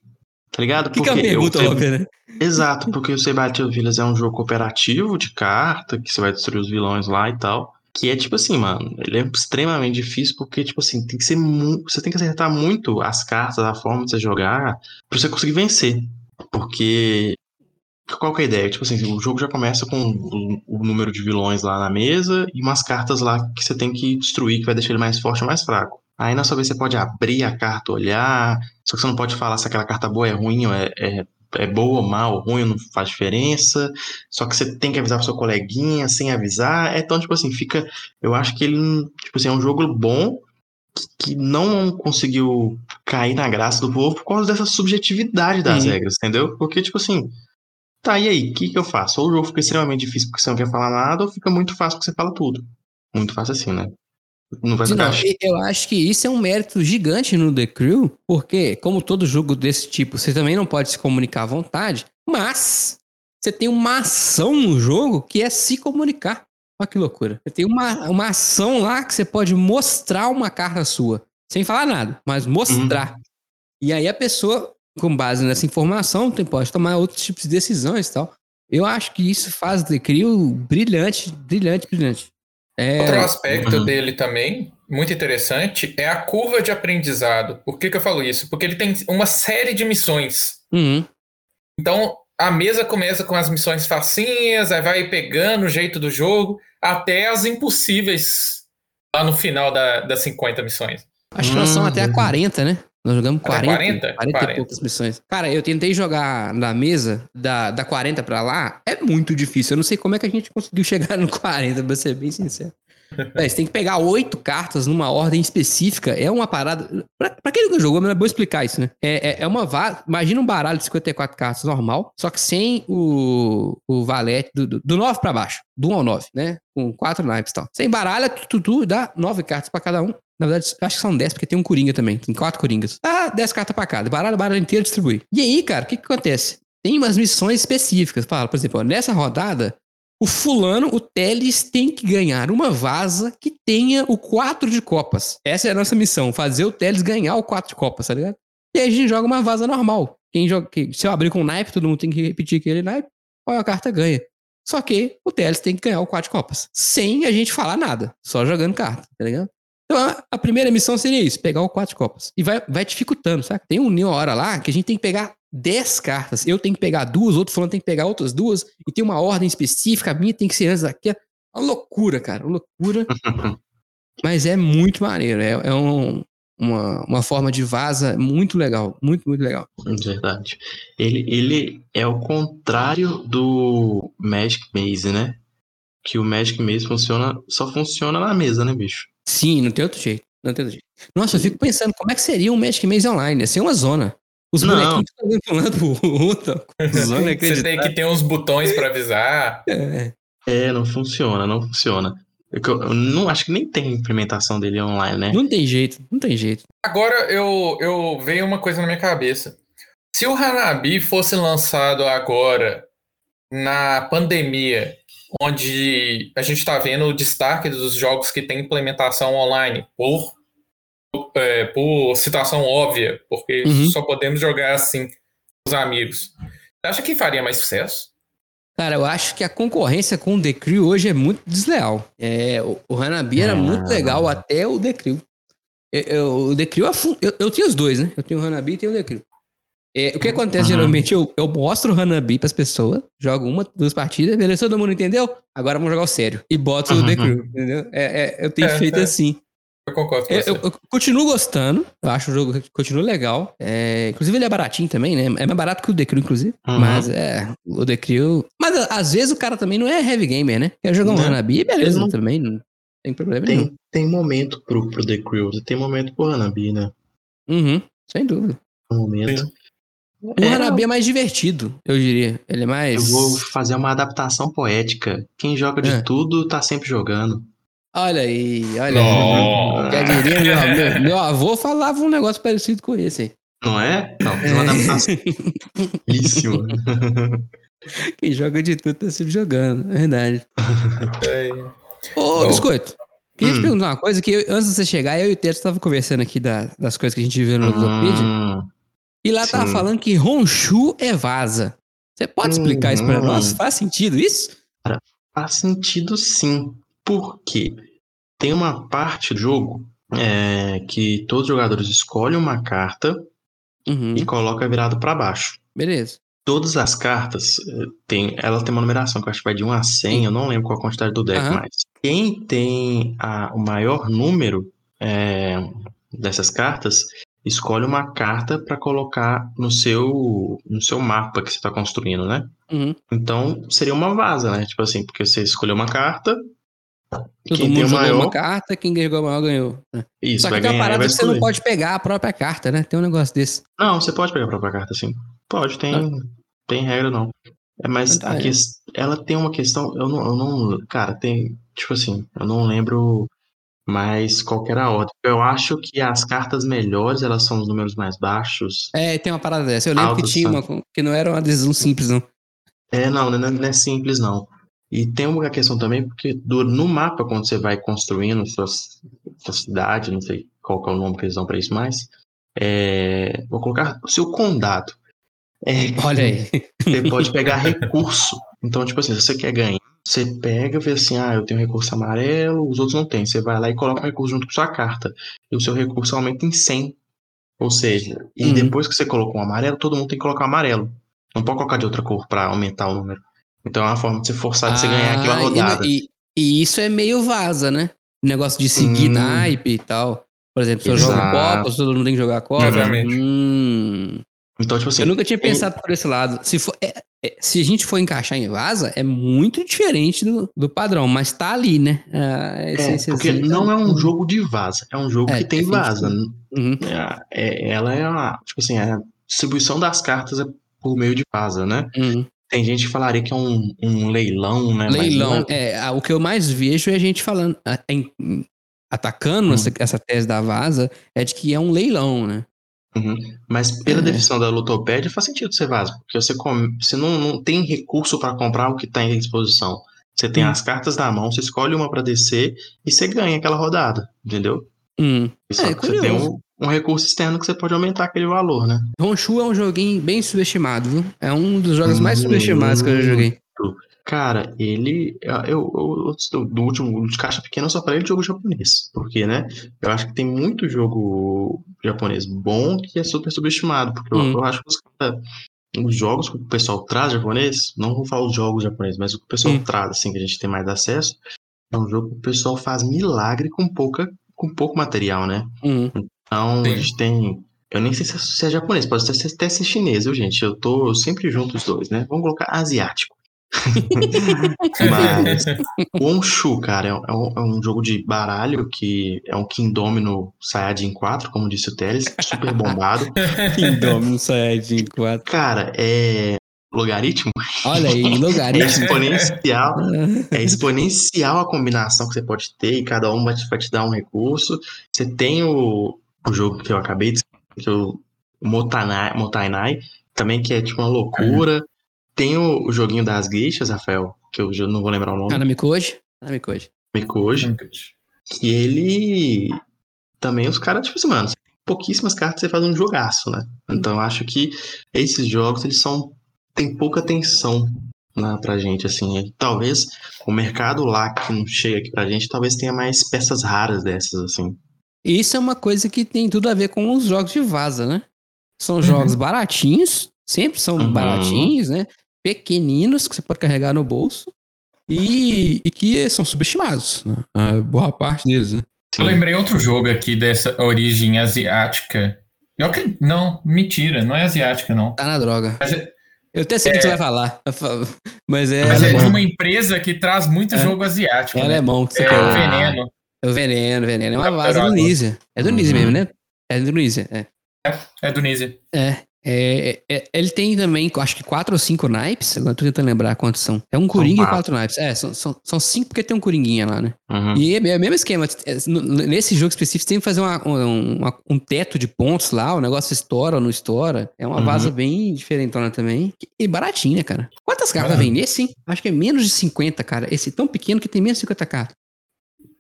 tá ligado? Que porque que é uma pergunta óbvia, né? Exato, porque o the Villains é um jogo cooperativo de carta, que você vai destruir os vilões lá e tal. Que é tipo assim, mano, ele é extremamente difícil porque, tipo assim, tem que ser muito. Você tem que acertar muito as cartas, a forma de você jogar, pra você conseguir vencer. Porque. Qual que é a ideia? Tipo assim, o jogo já começa com o, o número de vilões lá na mesa e umas cartas lá que você tem que destruir, que vai deixar ele mais forte ou mais fraco. Aí na sua vez você pode abrir a carta, olhar, só que você não pode falar se aquela carta boa é ruim ou é, é é boa, mal, ruim, não faz diferença. Só que você tem que avisar pro seu coleguinha sem avisar. É então, tipo assim, fica. Eu acho que ele, tipo assim, é um jogo bom que não conseguiu cair na graça do povo por causa dessa subjetividade das Sim. regras, entendeu? Porque, tipo assim, tá, e aí, o que, que eu faço? Ou o jogo fica extremamente difícil porque você não quer falar nada, ou fica muito fácil porque você fala tudo. Muito fácil assim, né? Não vai não, eu acho que isso é um mérito gigante no The Crew, porque, como todo jogo desse tipo, você também não pode se comunicar à vontade, mas você tem uma ação no jogo que é se comunicar. Olha que loucura. Você tem uma, uma ação lá que você pode mostrar uma carta sua, sem falar nada, mas mostrar. Uhum. E aí a pessoa, com base nessa informação, tem, pode tomar outros tipos de decisões e tal. Eu acho que isso faz The Crew brilhante, brilhante, brilhante. É... Outro aspecto uhum. dele também, muito interessante, é a curva de aprendizado. Por que, que eu falo isso? Porque ele tem uma série de missões. Uhum. Então, a mesa começa com as missões facinhas, aí vai pegando o jeito do jogo, até as impossíveis lá no final da, das 50 missões. Acho que nós somos até a 40, uhum. né? Nós jogamos 40, 40, 40, 40 e poucas missões. Cara, eu tentei jogar na mesa da, da 40 pra lá. É muito difícil. Eu não sei como é que a gente conseguiu chegar no 40, pra ser bem sincero. Você tem que pegar oito cartas numa ordem específica. É uma parada. Pra, pra quem nunca jogou, é bom explicar isso, né? É, é, é uma. Imagina um baralho de 54 cartas normal, só que sem o, o valete do, do, do 9 pra baixo. Do 1 ao 9, né? Com quatro naipes e tal. Sem baralho, tu, tu, dá nove cartas pra cada um. Na verdade, acho que são 10, porque tem um Coringa também. Tem quatro Coringas. Ah, 10 cartas pra cada. Baralho, baralho inteiro distribui. E aí, cara, o que, que acontece? tem umas missões específicas. Fala, por exemplo, nessa rodada, o fulano, o Teles, tem que ganhar uma vaza que tenha o 4 de copas. Essa é a nossa missão, fazer o Teles ganhar o 4 de copas, tá ligado? E aí a gente joga uma vaza normal. Quem joga, se eu abrir com naipe, todo mundo tem que repetir aquele naipe, qual a carta ganha. Só que o Teles tem que ganhar o 4 de copas. Sem a gente falar nada, só jogando carta, tá ligado? Então a, primeira missão seria isso, pegar o 4 de copas. E vai, vai dificultando, sabe? Tem uma hora lá que a gente tem que pegar 10 cartas. Eu tenho que pegar duas, outro falando tem que pegar outras duas, e tem uma ordem específica, a minha tem que ser antes daqui. Uma loucura, cara, uma loucura. Mas é muito maneiro, é, é um, uma, uma forma de vaza muito legal, muito, muito legal. Verdade. Ele, ele é o contrário do Magic Maze, né? Que o Magic Maze funciona, só funciona na mesa, né, bicho? Sim, não tem outro jeito. Não tem outro jeito. Nossa, eu fico pensando, como é que seria um Magic Maze online? Ia ser uma zona. Os não. bonequinhos estão lado pro outro. Você tem que ter uns botões para avisar. É. é, não funciona, não funciona. Eu, eu, não acho que nem tem implementação dele online, né? Não tem jeito, não tem jeito. Agora eu, eu veio uma coisa na minha cabeça. Se o Hanabi fosse lançado agora na pandemia, onde a gente está vendo o destaque dos jogos que tem implementação online por, é, por situação óbvia, porque uhum. só podemos jogar assim com os amigos. Você acha que faria mais sucesso? Cara, eu acho que a concorrência com o The Crew hoje é muito desleal. É, o, Hanabi era muito legal até o The Crew. Eu, eu, o The Crew, eu, eu tinha os dois, né? Eu tenho o Hanabi e tenho o The Crew. É, o que acontece uhum. geralmente, eu, eu mostro o Hanabi pras pessoas, jogo uma, duas partidas, beleza, todo mundo entendeu? Agora vamos jogar o sério. E boto uhum. o The Crew, entendeu? É, é eu tenho é, feito é. assim. Eu concordo com eu, você. Eu, eu, continuo gostando, eu acho o jogo continua legal. É, inclusive ele é baratinho também, né? É mais barato que o The Crew, inclusive. Uhum. Mas é, o The Crew... Mas às vezes o cara também não é heavy gamer, né? Quer jogar um não, Hanabi, beleza, não... também não tem problema tem, nenhum. Tem momento pro, pro The Crew, tem momento pro Hanabi, né? Uhum, sem dúvida. Um momento. O é, Hanabi é mais divertido, eu diria. Ele é mais. Eu vou fazer uma adaptação poética. Quem joga de é. tudo tá sempre jogando. Olha aí, olha aí. Quer dizer, meu, meu, meu, avô falava um negócio parecido com esse aí. Não é? Não, é uma adaptação. Isso. Quem joga de tudo tá sempre jogando, é verdade. É. Ô, Biscoito, queria hum. te perguntar uma coisa que eu, antes de você chegar, eu e o Teto estavam conversando aqui da, das coisas que a gente viu no hum. E lá Sim. tava falando que Honshu é vaza. Você pode explicar isso pra nós? Faz sentido isso? Faz sentido sim. Por quê? Tem uma parte do jogo é, que todos os jogadores escolhem uma carta uhum. e coloca virado para baixo. Beleza. Todas as cartas, eh, tem, ela tem uma numeração que eu acho que vai de 1 a 100, eu não lembro qual a quantidade do deck uhum. mais. Quem tem a, o maior número é, dessas cartas escolhe uma carta para colocar no seu no seu mapa que você está construindo, né? Uhum. Então seria uma vaza, né? Tipo assim, porque você escolheu uma carta. Todo quem mundo jogou maior... uma carta, quem jogou maior ganhou. Isso, Só que tem uma parada que você não pode pegar a própria carta, né? Tem um negócio desse. Não, você pode pegar a própria carta, sim. Pode, tem, ah. tem regra não. É, mas ah, a que... ela tem uma questão, eu não, eu não. Cara, tem. Tipo assim, eu não lembro mas qualquer a ordem. Eu acho que as cartas melhores, elas são os números mais baixos. É, tem uma parada dessa. Eu lembro que tinha uma que não era uma adesão simples, não. É, não, não, não é simples, não. E tem uma questão também, porque do, no mapa, quando você vai construindo sua, sua cidade, não sei qual é o nome que eles dão para isso mais, é, vou colocar o seu condado. É, Olha aí. Você pode pegar recurso. Então, tipo assim, se você quer ganhar você pega, vê assim, ah, eu tenho recurso amarelo, os outros não têm. Você vai lá e coloca um recurso junto com sua carta. E o seu recurso aumenta em 100. Ou seja, e uhum. depois que você colocou um amarelo, todo mundo tem que colocar um amarelo. Não pode colocar de outra cor para aumentar o número. Então é uma forma de você forçar de você ganhar aquela ah, rodada. E, e, isso é meio vaza, né? O negócio de seguir hum. naipe e tal. Por exemplo, se eu jogo Copa, todo mundo tem que jogar Copa. Exatamente. Hum. Então, tipo assim. Eu nunca tinha pensado por esse lado. Se, for, é, é, se a gente for encaixar em vaza, é muito diferente do, do padrão, mas tá ali, né? É, porque não é um jogo de vaza, é um jogo é, que tem vaza. Uhum. É, ela é uma. Tipo assim, a distribuição das cartas é por meio de vaza, né? Uhum. Tem gente que falaria que é um, um leilão, né? Leilão, é, o que eu mais vejo é a gente falando, em, atacando hum. essa, essa tese da vaza, é de que é um leilão, né? Uhum. Mas pela é. definição da Lutopédia faz sentido ser vaso, porque você, come, você não, não tem recurso para comprar o que está em disposição. Você tem hum. as cartas na mão, você escolhe uma para descer e você ganha aquela rodada, entendeu? Hum. Só é, que você tem um, um, recurso externo que você pode aumentar aquele valor, né? Honshu é um joguinho bem subestimado, viu? É um dos jogos mais subestimados que eu já joguei. Cara, ele. Eu, eu, eu, do último de caixa pequena, eu só falei de jogo japonês. Porque, né? Eu acho que tem muito jogo japonês bom que é super subestimado. Porque hum. eu, eu, acho que os, os, jogos que o pessoal traz japonês, não vou falar os jogos japoneses, mas o que o pessoal hum. traz, assim, que a gente tem mais acesso, é um jogo que o pessoal faz milagre com pouca com pouco material, né? Hum. Então, Sim. a gente tem. Eu nem sei se é japonês, pode até ser chinês, viu, gente? Eu tô sempre junto os dois, né? Vamos colocar asiático. Mas o Onshu, cara, é um, é um, jogo de baralho que é um Kingdomino Saiyajin 4, como disse o Teles, super bombado. Kingdomino Saiyajin 4. Cara, é logaritmo. Olha aí, logaritmo. É exponencial. é exponencial a combinação que você pode ter e cada um vai te, vai te dar um recurso. Você tem o, o jogo que eu acabei de que é o Motanai, Motainai, também que é tipo uma loucura. Uhum. Tem o, o, joguinho das guixas, Rafael, que eu não vou lembrar o nome. Ah, na Mikoji? Na Mikoji. Mikoji. Que ele. Também os caras, tipo assim, mano, pouquíssimas cartas você faz um jogaço, né? Então eu acho que esses jogos, eles são. tem pouca atenção né, pra gente, assim. Talvez o mercado lá que não chega aqui pra gente, talvez tenha mais peças raras dessas, assim. Isso é uma coisa que tem tudo a ver com os jogos de vaza, né? São jogos uhum. baratinhos, sempre são uhum. baratinhos, né? Pequeninos que você pode carregar no bolso e, e que são subestimados, né? A boa parte deles, né? Eu lembrei outro jogo aqui dessa origem asiática. Eu não, mentira, não é asiática, não. Tá na droga. É, eu até sei o é, que você vai falar. Mas é. Mas é de uma empresa que traz muito é, jogo asiático. É né? alemão que você é quer. Veneno. É o veneno, veneno. É uma vaza do Nízia. É do Nízia uhum. mesmo, né? É do Nízia, é. É, é do Nízia. É. É, é, ele tem também, acho que quatro ou cinco naipes. Agora tô tentando lembrar quantos são. É um coringa e quatro naipes. É, são, são, são, cinco porque tem um coringuinha lá, né? Uhum. E é, é o mesmo esquema. É, nesse jogo específico, tem que fazer uma, uma, um teto de pontos lá. O negócio estoura ou não estoura. É uma uhum. vaza bem diferentona também. E baratinha, cara. Quantas cartas uhum. vem nesse, hein? Acho que é menos de 50, cara. Esse tão pequeno que tem menos de 50 cartas.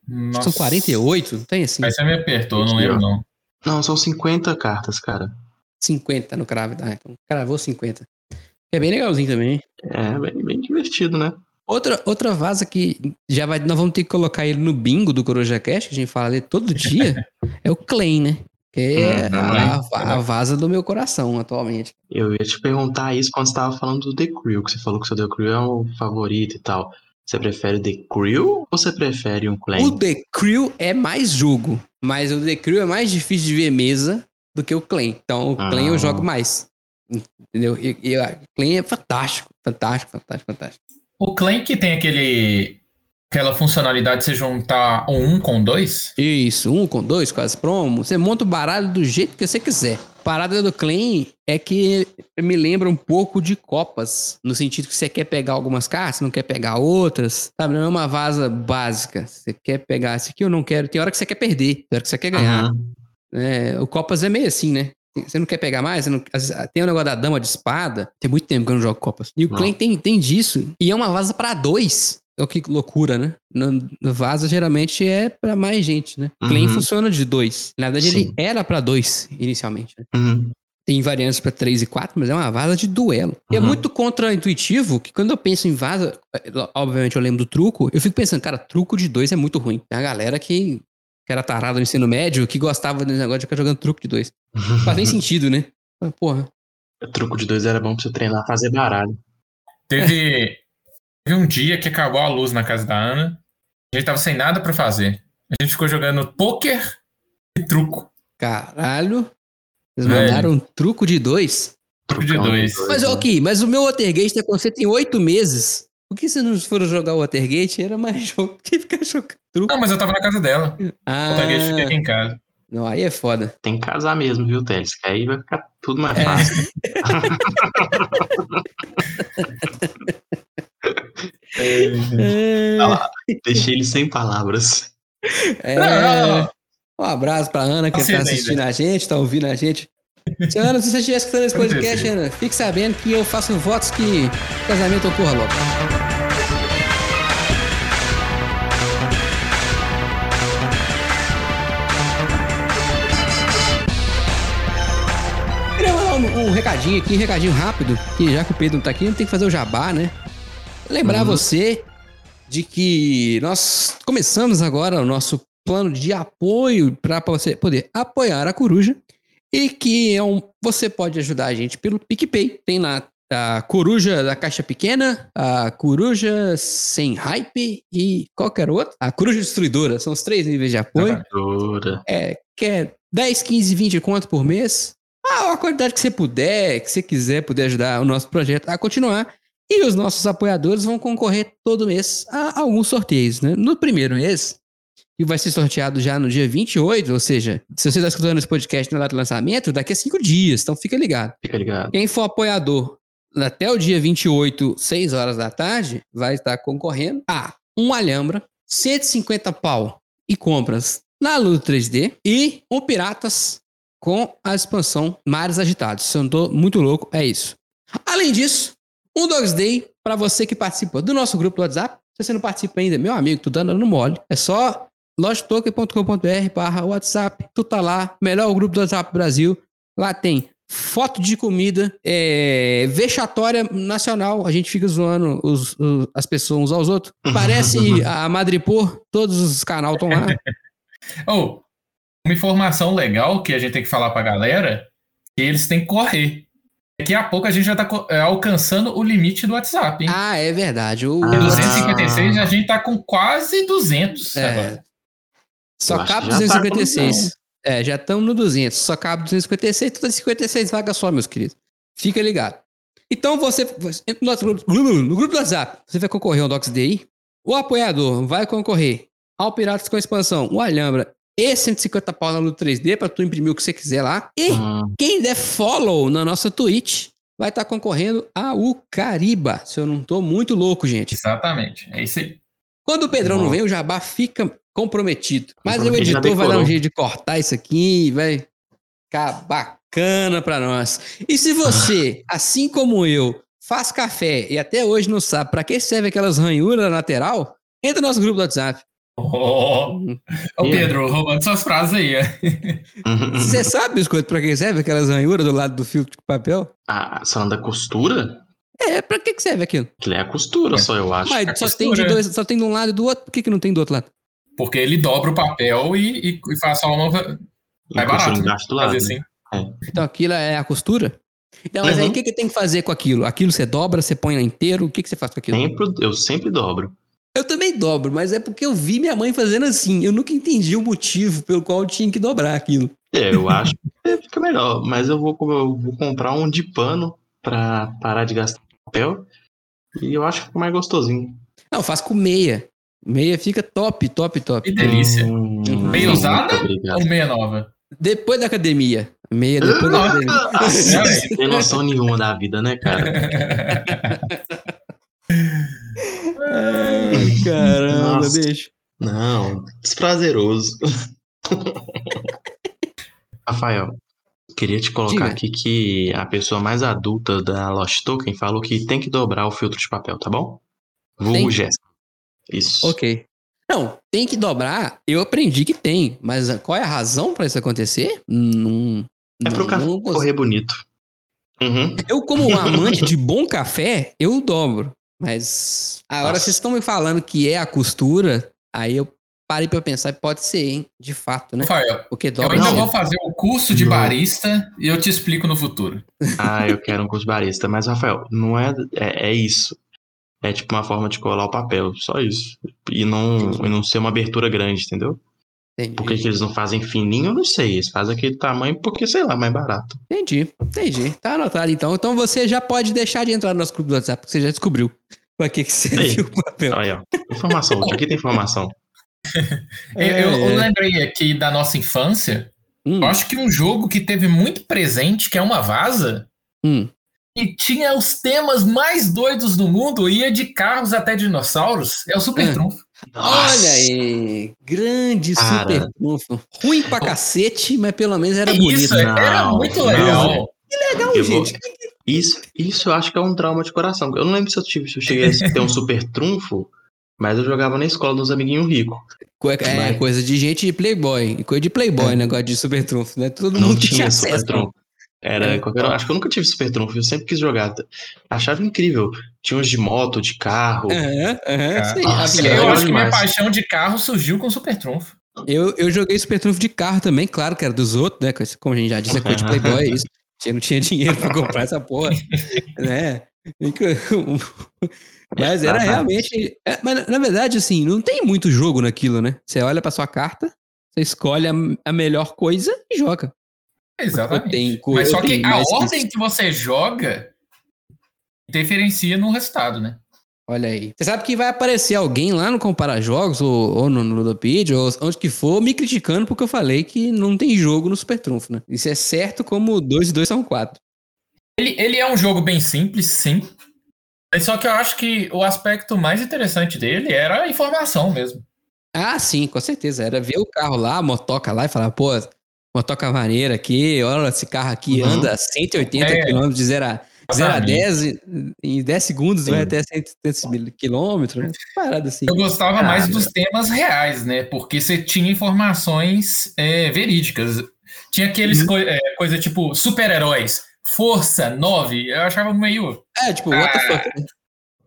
Nossa. São 48? Tem assim. Aí você me apertou, não lembro, não. Não, são 50 cartas, cara. 50 no cravo. Ah, então cravou 50. É bem legalzinho também. É, bem, bem divertido, né? Outra, outra vaza que já vai. Nós vamos ter que colocar ele no bingo do Coruja Cash, que a gente fala dele todo dia, é o Clay, né? Que é uhum, a, a, a, vaza do meu coração atualmente. Eu ia te perguntar isso quando você estava falando do The Crew, que você falou que o seu The Crew é o favorito e tal. Você prefere The Crew ou você prefere um Clay? O The Crew é mais jogo, mas o The Crew é mais difícil de ver mesa do que o Clan. Então, o Clan eu jogo ah. mais. Entendeu? E, e o Clan é fantástico, fantástico, fantástico, fantástico. O Clan que tem aquele aquela funcionalidade de você juntar um com dois? Isso, um com dois, com as promos. Você monta o baralho do jeito que você quiser. A parada do Clan é que me lembra um pouco de copas, no sentido que você quer pegar algumas cartas, não quer pegar outras, sabe? Não é uma vaza básica. Você quer pegar esse aqui, eu não quero. Tem hora que você quer perder, tem hora que você quer ganhar. Uhum. É, o Copas é meio assim, né? Você não quer pegar mais? Não, tem o negócio da dama de espada. Tem muito tempo que eu não jogo Copas. E o Clay tem, tem disso. E é uma vaza para dois. É que loucura, né? No, no vaza geralmente é para mais gente, né? Uhum. Clay funciona de dois. Na verdade, Sim. ele era para dois inicialmente. Né? Uhum. Tem variantes para 3 e 4, mas é uma vaza de duelo. Uhum. E é uhum. muito contra-intuitivo que quando eu penso em vaza, obviamente eu lembro do truco, eu fico pensando, cara, truco de dois é muito ruim. Tem a galera que que era tarado no ensino médio, que gostava desse negócio de ficar jogando truco de dois. Não faz nem sentido, né? Porra. O truco de dois era bom pra você treinar, fazer baralho. Teve, teve um dia que acabou a luz na casa da Ana. A gente tava sem nada para fazer. A gente ficou jogando pôquer e truco. Caralho. Eles mandaram um truco de dois? Truco de dois. Mas, ok, mas o meu Watergate tá acontecendo em oito meses. Por que se não foram jogar o Watergate? Era mais jogo que ficar jogando truco. Não, mas eu tava na casa dela. Ah. O Watergate fiquei aqui em casa. Não, aí é foda. Tem que casar mesmo, viu, Teles? Que aí vai ficar tudo mais é. fácil. é. lá, deixei ele sem palavras. É. Um abraço pra Ana que tá assistindo ainda. a gente, tá ouvindo a gente. Ana, se você estiver escutando esse podcast, Ana, fique sabendo que eu faço votos que o casamento ocorra logo. um, um, recadinho aqui, um recadinho rápido, que já que o Pedro não tá aqui, não tem que fazer o jabá, né? Lembrar uhum. você de que nós começamos agora o nosso plano de apoio para você poder apoiar a Coruja e que é um, você pode ajudar a gente pelo PicPay. Tem lá a Coruja da Caixa Pequena, a Coruja Sem Hype e qualquer outro. A Coruja Destruidora. São os três níveis de apoio. Destruidora. É, que é 10, 15, 20 conto por mês. Ah, a quantidade que você puder, que você quiser poder ajudar o nosso projeto a continuar. E os nossos apoiadores vão concorrer todo mês a alguns sorteios, né? No primeiro mês, que vai ser sorteado já no dia 28, ou seja, se você está escutando esse podcast na data de lançamento, daqui a cinco dias, então fica ligado. Fica ligado. Quem for apoiador até o dia 28, 6 horas da tarde, vai estar concorrendo a um Alhambra, 150 pau e compras na Ludo 3D e um Piratas com a expansão Mares Agitados. Se eu não tô muito louco, é isso. Além disso, um Dogs Day para você que participa do nosso grupo do WhatsApp. Se você não participa ainda, meu amigo, tu dando no mole. É só lojetoken.com.br barra WhatsApp. Tu tá lá, melhor grupo do WhatsApp Brasil. Lá tem foto de comida, é, vexatória nacional. A gente fica zoando os, os, as pessoas uns aos outros. Parece a Madripor, todos os canais estão lá. oh, uma informação legal que a gente tem que falar pra galera, que eles têm que correr. Daqui a pouco a gente já tá é, alcançando o limite do WhatsApp, hein? Ah, é verdade. O... Ah. 256 a gente tá com quase 200 é. agora. Só Eu cabe 256. Tá é, já estamos no 200. Só cabe 256, todas 56 vagas só, meus queridos. Fica ligado. Então você, no, nosso grupo, no grupo do WhatsApp, você vai concorrer ao Docs Day. O apoiador vai concorrer ao Piratas com Expansão, o Alhambra e 150 pau na Luta 3D para tu imprimir o que você quiser lá. E uhum. quem der follow na nossa Twitch vai estar tá concorrendo a o Cariba. Se eu não tô muito louco, gente. Exatamente. É isso aí. Quando o Pedrão não vem, o Jabá fica comprometido. Mas o editor vai dar um jeito de cortar isso aqui, vai ficar bacana para nós. E se você, assim como eu, faz café e até hoje não sabe para que serve aquelas ranhuras na lateral, entra no nosso grupo do WhatsApp. Oh, oh Pedro, roubando suas frases aí. Você sabe, Biscoito, pra que serve aquelas ranhuras do lado do filtro de papel? Ah, falando da costura? É, pra que serve aquilo? Aquilo é a costura, é. só eu acho. Mas só, tem de dois, só tem de um lado e do outro, por que, que não tem do outro lado? Porque ele dobra o papel e, e, e faz só uma. Vai barato. Embaixo do lado, né? assim. É. Então aquilo é a costura? Então, mas uhum. aí o que, que tem que fazer com aquilo? Aquilo você dobra, você põe inteiro? O que, que você faz com aquilo? Sempre, eu sempre dobro. Eu também dobro, mas é porque eu vi minha mãe fazendo assim. Eu nunca entendi o motivo pelo qual eu tinha que dobrar aquilo. É, eu acho que fica melhor. Mas eu vou, eu vou comprar um de pano pra parar de gastar papel. E eu acho que fica mais gostosinho. Não, eu faço com meia. Meia fica top, top, top. Que delícia. Hum, meia usada ou meia nova? Depois da academia. Meia depois da academia. Não tem noção nenhuma da vida, né, cara? Ai, caramba, Nossa. bicho. Não, desprazeroso. Rafael, queria te colocar Diga. aqui que a pessoa mais adulta da Lost Token falou que tem que dobrar o filtro de papel, tá bom? Vulgo Jéssica. Isso. Ok. Não, tem que dobrar. Eu aprendi que tem, mas qual é a razão para isso acontecer? Não. É pro café correr bonito. Uhum. Eu, como um amante de bom café, eu dobro. Mas agora vocês estão me falando que é a costura, aí eu parei pra pensar, pode ser, hein? De fato, né? Rafael, Porque dobra eu ainda vou fazer o curso de barista e eu te explico no futuro. Ah, eu quero um curso de barista. Mas, Rafael, não é, é, é isso. É tipo uma forma de colar o papel, só isso. E não, e não ser uma abertura grande, entendeu? Entendi. Por que, que, eles não fazem fininho, eu não sei. Eles fazem aquele tamanho porque, sei lá, mais barato. Entendi, entendi. Tá anotado então. Então você já pode deixar de entrar no nosso grupo do WhatsApp, porque você já descobriu pra que, que serve o papel. Aí, ó. Informação, aqui tem informação. é, eu, eu, lembrei aqui da nossa infância. Hum. Eu acho que um jogo que teve muito presente, que é uma vaza, hum. E tinha os temas mais doidos do mundo, ia de carros até dinossauros, é o Super é. Trunfo. Olha aí, grande Cara. Super Trunfo. Ruim pra cacete, mas pelo menos era bonito. Isso, era muito legal. Que legal, eu gente. Vou... Isso, isso eu acho que é um trauma de coração. Eu não lembro se eu, tive, se eu cheguei a ter um Super Trunfo, mas eu jogava na escola dos amiguinhos ricos. É, mas... coisa de gente de playboy. Coisa de playboy, é. negócio de super trunfo, né? Todo não mundo tinha, tinha super trunfo. Era é. qualquer... Acho que eu nunca tive super trunfo, eu sempre quis jogar. Achava incrível. Tinha uns de moto, de carro. É, é, sim. Nossa, eu acho que minha paixão de carro surgiu com super trunfo. Eu, eu joguei super trunfo de carro também, claro que era dos outros, né? Como a gente já disse, é coisa de playboy, é isso. Eu não tinha dinheiro pra comprar essa porra, né? Mas era realmente. É, mas na verdade, assim, não tem muito jogo naquilo, né? Você olha pra sua carta, você escolhe a, a melhor coisa e joga. Exatamente. Tem, mas só que a ordem que você joga diferencia no resultado, né? Olha aí. Você sabe que vai aparecer alguém lá no Comparar Jogos, ou, ou no Ludopedia, ou onde que for, me criticando porque eu falei que não tem jogo no Super Trunfo, né? Isso é certo como 2 e 2 são 4. Ele, ele é um jogo bem simples, sim. Só que eu acho que o aspecto mais interessante dele era a informação mesmo. Ah, sim, com certeza. Era ver o carro lá, a motoca lá e falar, pô, motoca maneira aqui, olha, esse carro aqui uhum. anda 180 é. km de 0 a, 0 a 10, em 10 segundos sim. vai até 180 km, né? Parada assim. Eu gostava mais dos temas reais, né? Porque você tinha informações é, verídicas. Tinha aqueles uhum. co é, coisa tipo super-heróis Força 9, eu achava meio. É, tipo, what the fuck. Né?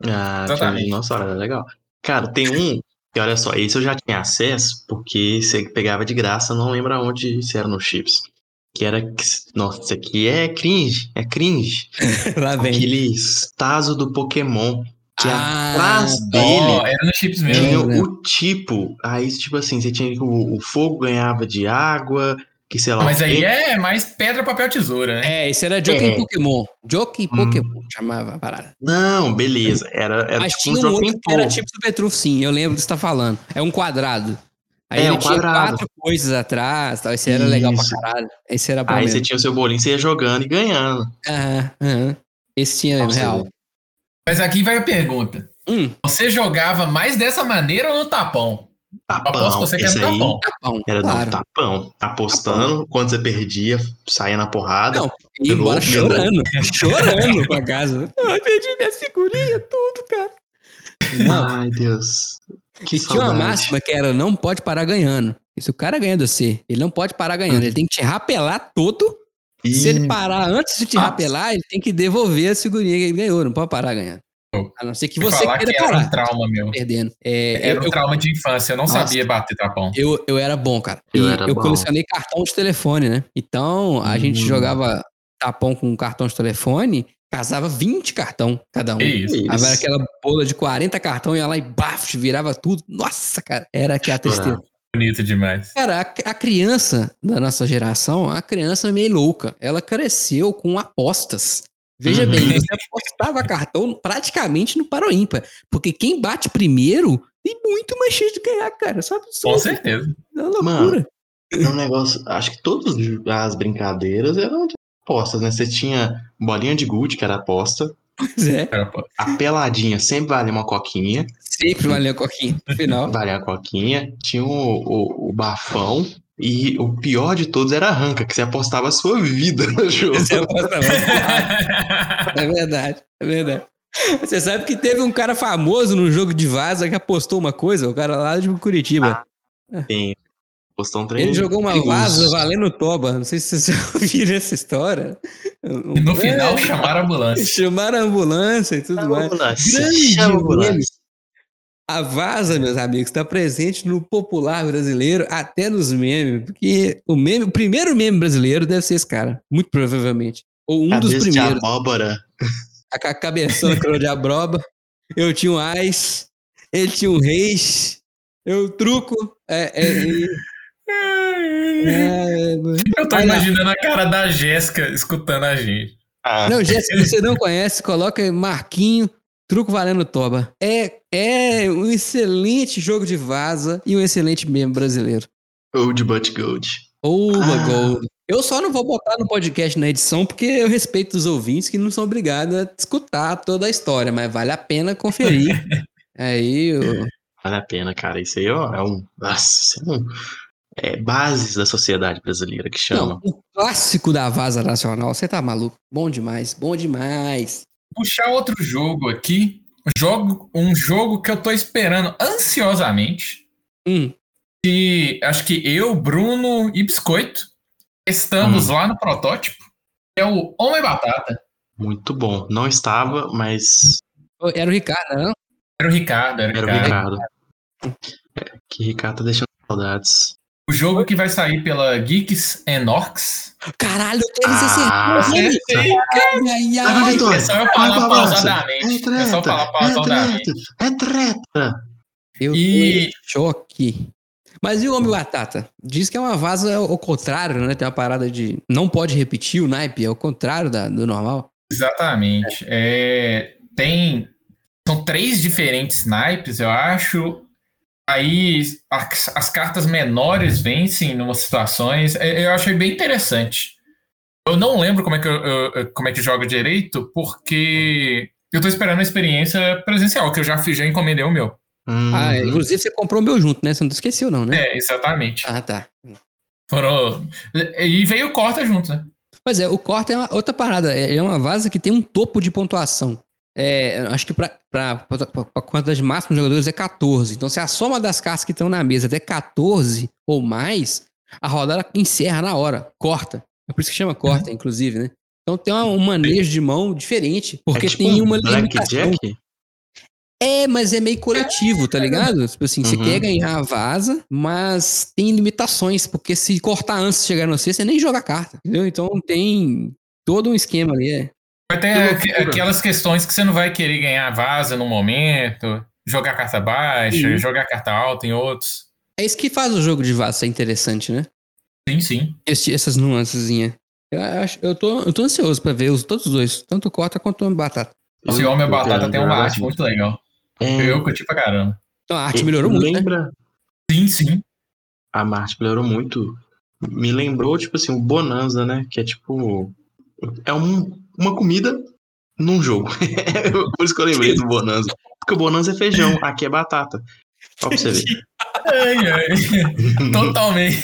Ah, Exatamente. nossa, era legal. Cara, tem um que, olha só, esse eu já tinha acesso, porque você pegava de graça, não lembro aonde se era no Chips. Que era. Nossa, isso aqui é cringe. É cringe. Lá vem. Aquele Taso do Pokémon. Que ah, atrás dele. Oh, era no chips mesmo. Tinha né? o tipo. Aí, tipo assim, você tinha o, o fogo ganhava de água, que sei lá. Mas aí é mais pedra, papel, tesoura, né? É, isso era Joke é. Pokémon. Joke hum. Pokémon, chamava a parada. Não, beleza. Era, era Mas tipo tinha um, outro que era tipo Super Trunfo, sim. Eu lembro do que você tá falando. É um quadrado. Aí é, ele um tinha quadrado. quatro coisas atrás, tal. Esse era Isso. legal pra caralho. Esse era bom Aí mesmo. você tinha o seu bolinho, você ia jogando e ganhando. Aham, aham. Esse tinha Nossa, real. Mas aqui vai a pergunta. Hum. Você jogava mais dessa maneira ou no tapão? Tapão. Aposto você aí tapão. Era claro. tapão. Apostando, tapão. quando você perdia, saía na porrada. Não, ia embora chorando. chorando pra casa. Ai, perdi minha figurinha, tudo, cara. Não. Ai, Deus. Que tinha uma máxima que era não pode parar ganhando. E se o cara ganha você, ele não pode parar ganhando. Ele tem que te rapelar todo. E... Se ele parar antes de te rapelar, ele tem que devolver a figurinha que ele ganhou. Não pode parar ganhando. A não ser que você falar queira que parar. Era um trauma meu. Perdendo. É, era eu, um trauma de infância, eu não nossa, sabia bater tapão. Eu, eu era bom, cara. E eu, eu colecionei cartão de telefone, né? Então, a hum. gente jogava tapão com cartão de telefone, casava 20 cartão cada um. Isso. Aí era aquela bola de 40 cartão, ia lá e baf, virava tudo. Nossa, cara, era que a tristeza. Bonito demais. Cara, a, a, criança da nossa geração, a criança meio louca. Ela cresceu com apostas. Veja uhum. bem, você apostava cartão praticamente no Paro Ímpar. Porque quem bate primeiro tem muito mais chance de ganhar, cara. Sabe? Com certeza. É uma loucura. Mano, é um negócio. Acho que todas as brincadeiras eram de apostas, né? Você tinha bolinha de gude, que era aposta. Pois é. A peladinha sempre valia uma coquinha. Sempre valia a coquinha, no final. Valia a coquinha. Tinha o, o, o bafão. E o pior de todos era a ranca, que você apostava a sua vida no jogo. Você apostava. é verdade, é verdade. Você sabe que teve um cara famoso no jogo de vaza que apostou uma coisa, o cara lá de Curitiba. Ah, sim. Apostou um trem. Ele jogou uma vaza valendo toba. Não sei se vocês ouviram essa história. E no final chamaram a ambulância. Chamaram a ambulância e tudo mais. Grande Chama ambulância. A Vaza, meus amigos, está presente no popular brasileiro, até nos memes, porque o meme, o primeiro meme brasileiro deve ser esse cara, muito provavelmente. Ou um Cabeça dos primeiros. De abóbora. A, a cabeçona de abroba. Eu tinha um Ais, ele tinha um Reis, eu truco. É, é, é, eu tô imaginando a cara da Jéssica escutando a gente. Ah. Não, Jéssica, você não conhece, coloca Marquinho Truco valendo toba. É, é um excelente jogo de vaza e um excelente meme brasileiro. Old but gold. Old ah, gold. Eu só não vou botar no podcast na edição porque eu respeito os ouvintes que não são obrigados a escutar toda a história, mas vale a pena conferir. aí eu... Vale a pena, cara. Isso aí é um. Nossa, é um. É, bases da sociedade brasileira que chama. Não, o clássico da Vaza Nacional. Você tá maluco? Bom demais, bom demais. Puxar outro jogo aqui. Jogo, um jogo que eu tô esperando ansiosamente. Hum. Que acho que eu, Bruno e Biscoito estamos hum. lá no protótipo. É o Homem Batata. Muito bom. Não estava, mas. Era o Ricardo, não? Era o Ricardo, era, era o Ricardo. É, que Ricardo tá deixando saudades. O jogo que vai sair pela Geeks and Orcs. Caralho, eu tenho ah, esse ai, É só eu falar pausadamente. É, é só falar pausadamente. É treta. Eu e... choque. Mas e o Homem Batata? Diz que é uma vaza ao contrário, né? Tem uma parada de. Não pode repetir o naipe, é o contrário da, do normal. Exatamente. É, tem são três diferentes naipes, eu acho. Aí as, as cartas menores vencem em umas situações. É, eu achei bem interessante. Eu não lembro como é que, eu, eu, como é que joga direito, porque eu tô esperando a experiência presencial, que eu já fiz, já encomendei o meu. Hum. Ah, inclusive você comprou o meu junto, né? Você não esqueceu, não, né? É, exatamente. Ah, tá. Foram... E veio o corta junto, né? Pois é, o corta é uma outra parada. É, é uma vaza que tem um topo de pontuação. É, acho que para a quantidade máxima de jogadores é 14. Então, se a soma das cartas que estão na mesa é 14 ou mais, a rodada encerra na hora, corta. É por isso que chama corta, uhum. inclusive, né? Então tem um manejo de mão diferente, porque é tipo tem uma limitação. Jack? É, mas é meio coletivo, tá ligado? Tipo assim, uhum. você quer ganhar a vaza, mas tem limitações, porque se cortar antes de chegar no C, você nem joga a carta, entendeu? Então tem todo um esquema ali, é. Vai ter aquelas questões que você não vai querer ganhar vaza no momento, jogar carta baixa, sim. jogar carta alta em outros. É isso que faz o jogo de vaza ser interessante, né? Sim, sim. Esse, essas nuancezinhas. Eu, acho, eu, tô, eu tô ansioso pra ver os, todos os dois, tanto o Cota quanto o Batata. Esse Homem Batata tem uma arte muito legal. É... Eu curti pra caramba. Então a arte melhorou muito, né? lembra... Né? Sim, sim. A arte melhorou muito. Me lembrou, tipo assim, o Bonanza, né? Que é tipo... É um, uma comida num jogo. Por isso que eu lembrei do Bonanza. Porque o Bonanza é feijão, aqui é batata. Só pra você ver. Totalmente.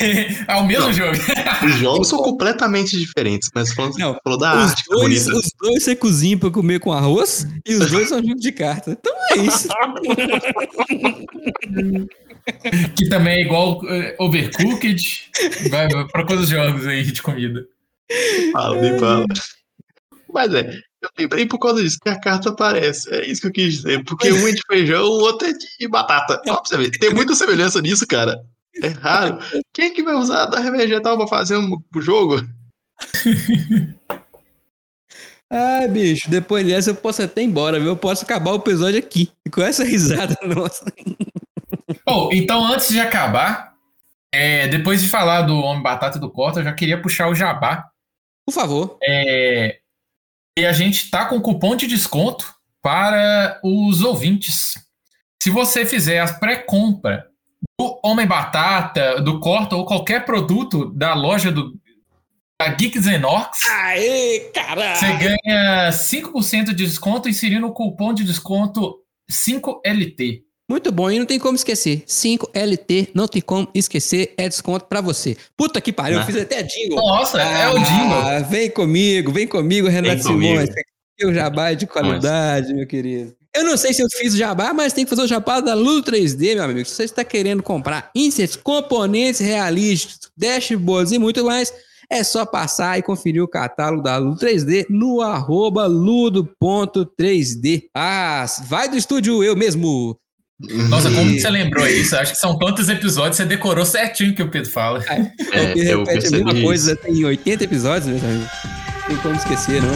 É o mesmo não, jogo. Os jogos são completamente diferentes, mas falando, não, falou da os arte. Dois, os dois você cozinha pra comer com arroz e os dois são jogos de carta. Então é isso. que também é igual uh, Overcooked. Vai, vai pra quantos jogos aí de comida? Fala, me fala. Mas é, eu lembrei por causa disso que a carta aparece. É isso que eu quis dizer. Porque um é de feijão, o outro é de batata. Só pra você ver. Tem muita semelhança nisso, cara. É raro. Quem é que vai usar da vegetal pra fazer um jogo? Ai, bicho, depois dessa eu posso até ir embora, viu? Eu posso acabar o episódio aqui. Com essa risada nossa. Oh, então, antes de acabar, é, depois de falar do Homem Batata e do Corta, eu já queria puxar o jabá. Por favor. É, e a gente tá com cupom de desconto para os ouvintes. Se você fizer a pré-compra do Homem Batata, do Corta ou qualquer produto da loja do, da Geeks Orcs, Aê, caralho! Você ganha 5% de desconto inserindo o cupom de desconto 5LT. Muito bom, e não tem como esquecer. 5LT, não tem como esquecer, é desconto pra você. Puta que pariu, eu ah. fiz até jingle. Nossa, ah, é o jingle. Ah, vem comigo, vem comigo, Renato Simões. O jabá é de qualidade, Nossa. meu querido. Eu não sei se eu fiz o jabá, mas tem que fazer o jabá da Ludo 3D, meu amigo. Se você está querendo comprar inserts, componentes realísticos, dashboards e muito mais, é só passar e conferir o catálogo da Ludo 3D no arroba ludo.3D. Ah, vai do estúdio eu mesmo. Nossa, como que você lembrou isso? Acho que são quantos episódios você decorou certinho que o Pedro fala. É, é eu repete a mesma coisa, tem 80 episódios, meus amigos. Não tem como esquecer, não.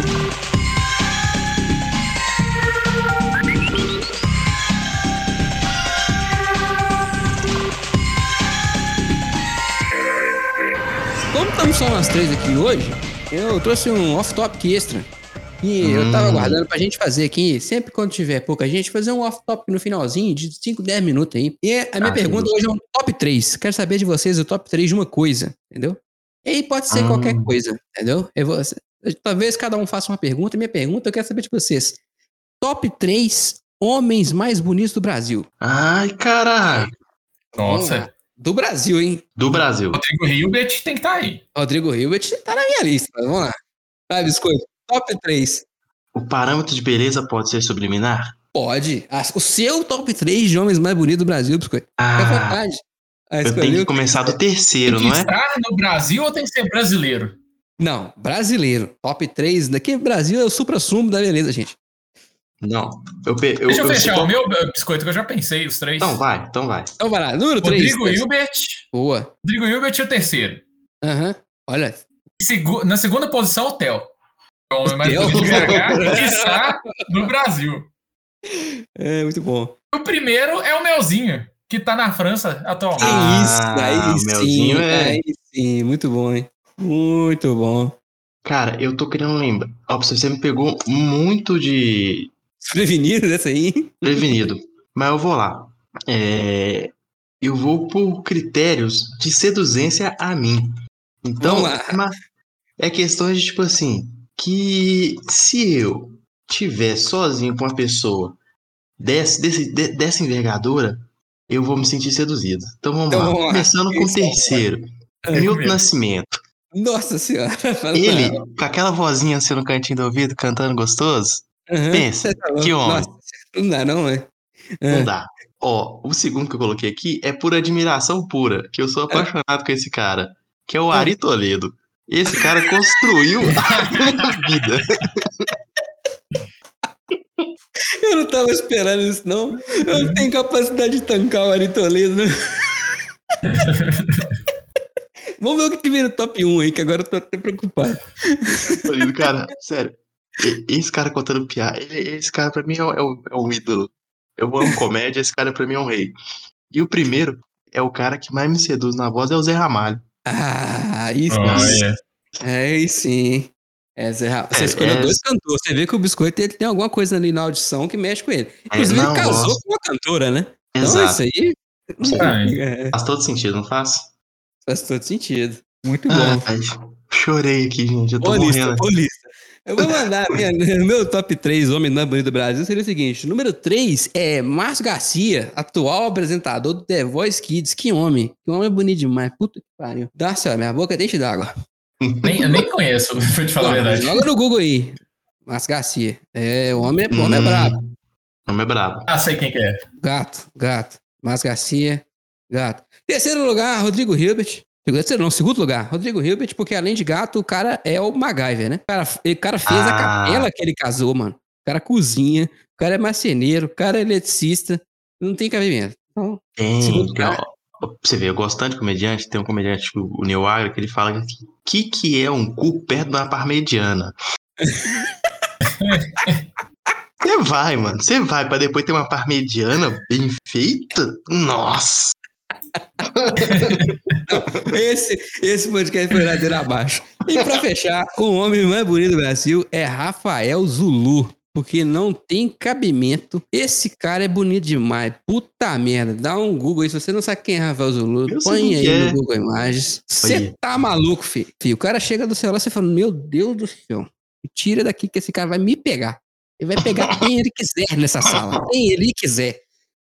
Como estamos só nós três aqui hoje, eu trouxe um off-topic extra. E hum. eu tava aguardando pra gente fazer aqui, sempre quando tiver pouca gente, fazer um off-top no finalzinho de 5, 10 minutos aí. E a minha ah, pergunta hoje é um top 3. Quero saber de vocês o top 3 de uma coisa, entendeu? E aí pode ser ah. qualquer coisa, entendeu? Vou, talvez cada um faça uma pergunta. Minha pergunta eu quero saber de vocês. Top 3 homens mais bonitos do Brasil. Ai, caralho. Nossa. Do Brasil, hein? Do Brasil. Rodrigo Hilbert tem que estar tá aí. Rodrigo Hilbert tá na minha lista. Vamos lá. Vai, biscoito. Top 3. O parâmetro de beleza pode ser subliminar? Pode. O seu top 3 de homens mais bonitos do Brasil, biscoito. Ah, é vontade. Ah, eu tenho que começar do terceiro, não é? Estar no Brasil ou tem que ser brasileiro? Não, brasileiro. Top 3 daqui Brasil é o supra-sumo da beleza, gente. Não. Eu, eu, Deixa eu, eu fechar o meu eh, biscoito que eu já pensei, os três. Então vai, então vai. Então vai lá. Número 3. Rodrigo três. Hilbert. Boa. Rodrigo Hilbert é o terceiro. Aham. Uhum. Olha. Segu na segunda posição, o Theo. É o homem mais bonito de BH, que está no Brasil. É, muito bom. O primeiro é o Melzinho, que tá na França atualmente. Que isso, aí ah, sim, é... aí sim, muito bom, hein? Muito bom. Cara, eu tô querendo lembrar. Ó, você me pegou muito de. Prevenido dessa aí? Prevenido. Mas eu vou lá. É... Eu vou por critérios de seduzência a mim. Então, é questão de tipo assim, que se eu tiver sozinho com uma pessoa desse, desse, dessa envergadura, eu vou me sentir seduzido. Então vamos então, lá. Vamos lá. Começando com o terceiro. É, Milton Nascimento. Nossa senhora. Ele, com aquela vozinha assim no cantinho do ouvido, cantando gostoso. Uhum, pensa, tá que homem. Nossa, não dá, não, é? Não dá. Ó, o segundo que eu coloquei aqui é por admiração pura, que eu sou apaixonado é. com esse cara, que é o Ari Toledo. Esse cara construiu a vida. Eu não tava esperando isso, não. Eu não tenho capacidade de tancar o Ari Toledo. Né? Vamos ver o que vem no top 1 aí, que agora eu tô até preocupado. Cara, sério. Esse cara contando piada, esse cara pra mim é, é, é um ídolo. Eu amo comédia, esse cara pra mim é um rei. E o primeiro é o cara que mais me seduz na voz, é o Zé Ramalho. Ah, isso. Oh, é. é, sim. É, Zé Ramalho. Você é, escolheu é... dois cantores. Você vê que o Biscoito ele tem alguma coisa ali na audição que mexe com ele. É, Inclusive, ele casou gosto. com uma cantora, né? Exato. Então, isso aí. É. Faz todo sentido, não faz? Faz todo sentido. Muito bom. Ah, chorei aqui, gente. Eu tô Polista, morrendo. Polista. Eu vou mandar minha, meu top 3 homem mais bonito do Brasil seria o seguinte: número 3 é Márcio Garcia, atual apresentador do The Voice Kids. Que homem. Que homem bonito demais. Puta que pariu. Dá céu, minha boca deixa d'água. Nem, eu nem conheço, pra te falar Não, a verdade. Joga no Google aí. Márcio Garcia. É, o homem, hum, homem é brabo. O homem é brabo. Ah, sei quem que é. Gato, gato. Márcio Garcia, gato. Terceiro lugar, Rodrigo Hilbert. Terceiro não, segundo lugar, Rodrigo Hilbert, porque além de gato, o cara é o MacGyver, né? O cara, o cara fez ah. a capela que ele casou, mano. O cara cozinha, o cara é marceneiro, o cara é eletricista. Não tem cabimento. Então, tem, lugar. Você vê, eu gosto tanto de comediante, tem um comediante, tipo, o Neil Agra, que ele fala que que, que é um cu perto da parmegiana? Você vai, mano. Você vai pra depois ter uma parmegiana bem feita? Nossa! esse, esse podcast foi ladeira abaixo. E pra fechar, o homem mais bonito do Brasil é Rafael Zulu. Porque não tem cabimento. Esse cara é bonito demais. Puta merda. Dá um Google aí. Se você não sabe quem é Rafael Zulu, Eu põe aí é. no Google Imagens. Você tá maluco, filho. O cara chega do celular e você fala: Meu Deus do céu. Tira daqui que esse cara vai me pegar. Ele vai pegar quem ele quiser nessa sala. Quem ele quiser.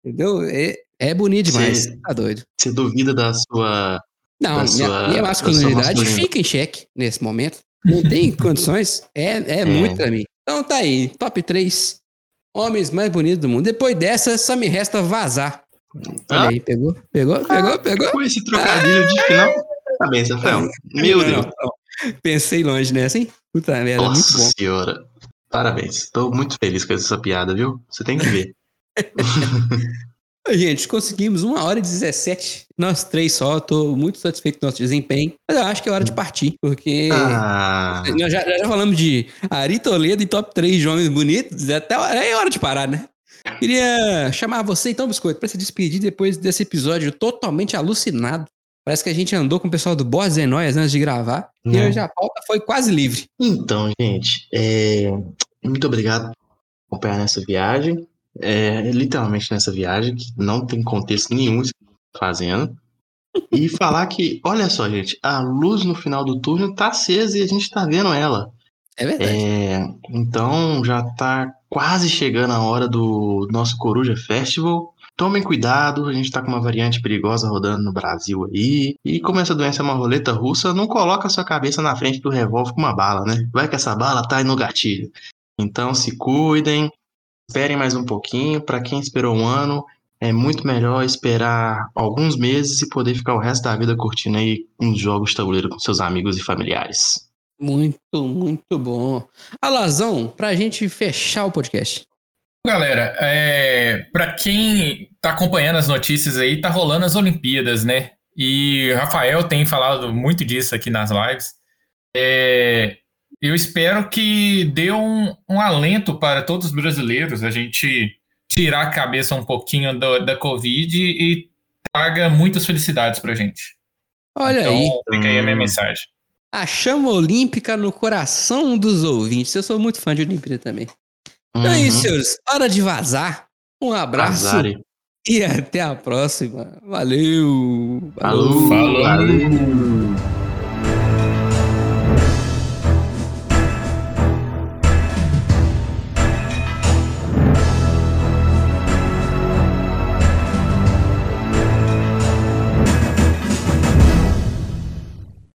Entendeu? É, é bonito demais. Você, tá doido. Você duvida da sua. Não, da minha, sua, minha masculinidade fica em xeque nesse momento. Não tem condições. É, é, é, muito pra mim. Então tá aí. Top 3 homens mais bonitos do mundo. Depois dessa, só me resta vazar. Olha ah? aí, pegou? Pegou? Pegou? Ah, pegou? Com esse trocadilho ah, de final. Parabéns, Rafael. Meu Deus. Pensei longe nessa, hein? Puta merda, Nossa muito bom. senhora. Parabéns. Tô muito feliz com essa piada, viu? Você tem que ver. Gente, conseguimos uma hora e 17. Nós três só. Tô muito satisfeito com o nosso desempenho. Mas eu acho que é hora de partir, porque ah. nós já, já, falamos de Ari Toledo e top 3 de homens bonitos. Até é hora de parar, né? Queria chamar você, então, Biscoito, para se despedir depois desse episódio totalmente alucinado. Parece que a gente andou com o pessoal do Boas e Noias antes de gravar. Não. E hoje a pauta foi quase livre. Então, gente, é... muito obrigado por acompanhar nessa viagem é, literalmente nessa viagem, que não tem contexto nenhum fazendo. e falar que, olha só, gente, a luz no final do túnel tá acesa e a gente tá vendo ela. É verdade. É, então já tá quase chegando a hora do nosso Coruja Festival. Tomem cuidado, a gente tá com uma variante perigosa rodando no Brasil aí. E como essa doença é uma roleta russa, não coloca a sua cabeça na frente do revólver com uma bala, né? Vai que essa bala tá aí no gatilho. Então se cuidem, esperem mais um pouquinho. Para quem esperou um ano, é muito melhor esperar alguns meses e poder ficar o resto da vida curtindo aí uns jogos de tabuleiro com seus amigos e familiares. Muito, muito bom. Alazão, pra gente fechar o podcast. Galera, é, para quem tá acompanhando as notícias aí, tá rolando as Olimpíadas, né? E Rafael tem falado muito disso aqui nas lives. É, eu espero que dê um, um, alento para todos os brasileiros, a gente tirar a cabeça um pouquinho do, da Covid e traga muitas felicidades pra gente. Olha então, aí. Fica aí a minha mensagem. A chama olímpica no coração dos ouvintes. Eu sou muito fã de Olimpíada também. Então é isso, uhum. senhores. Hora de vazar. Um abraço. Vazare. E até a próxima. Valeu. Falou. Falou. Valeu.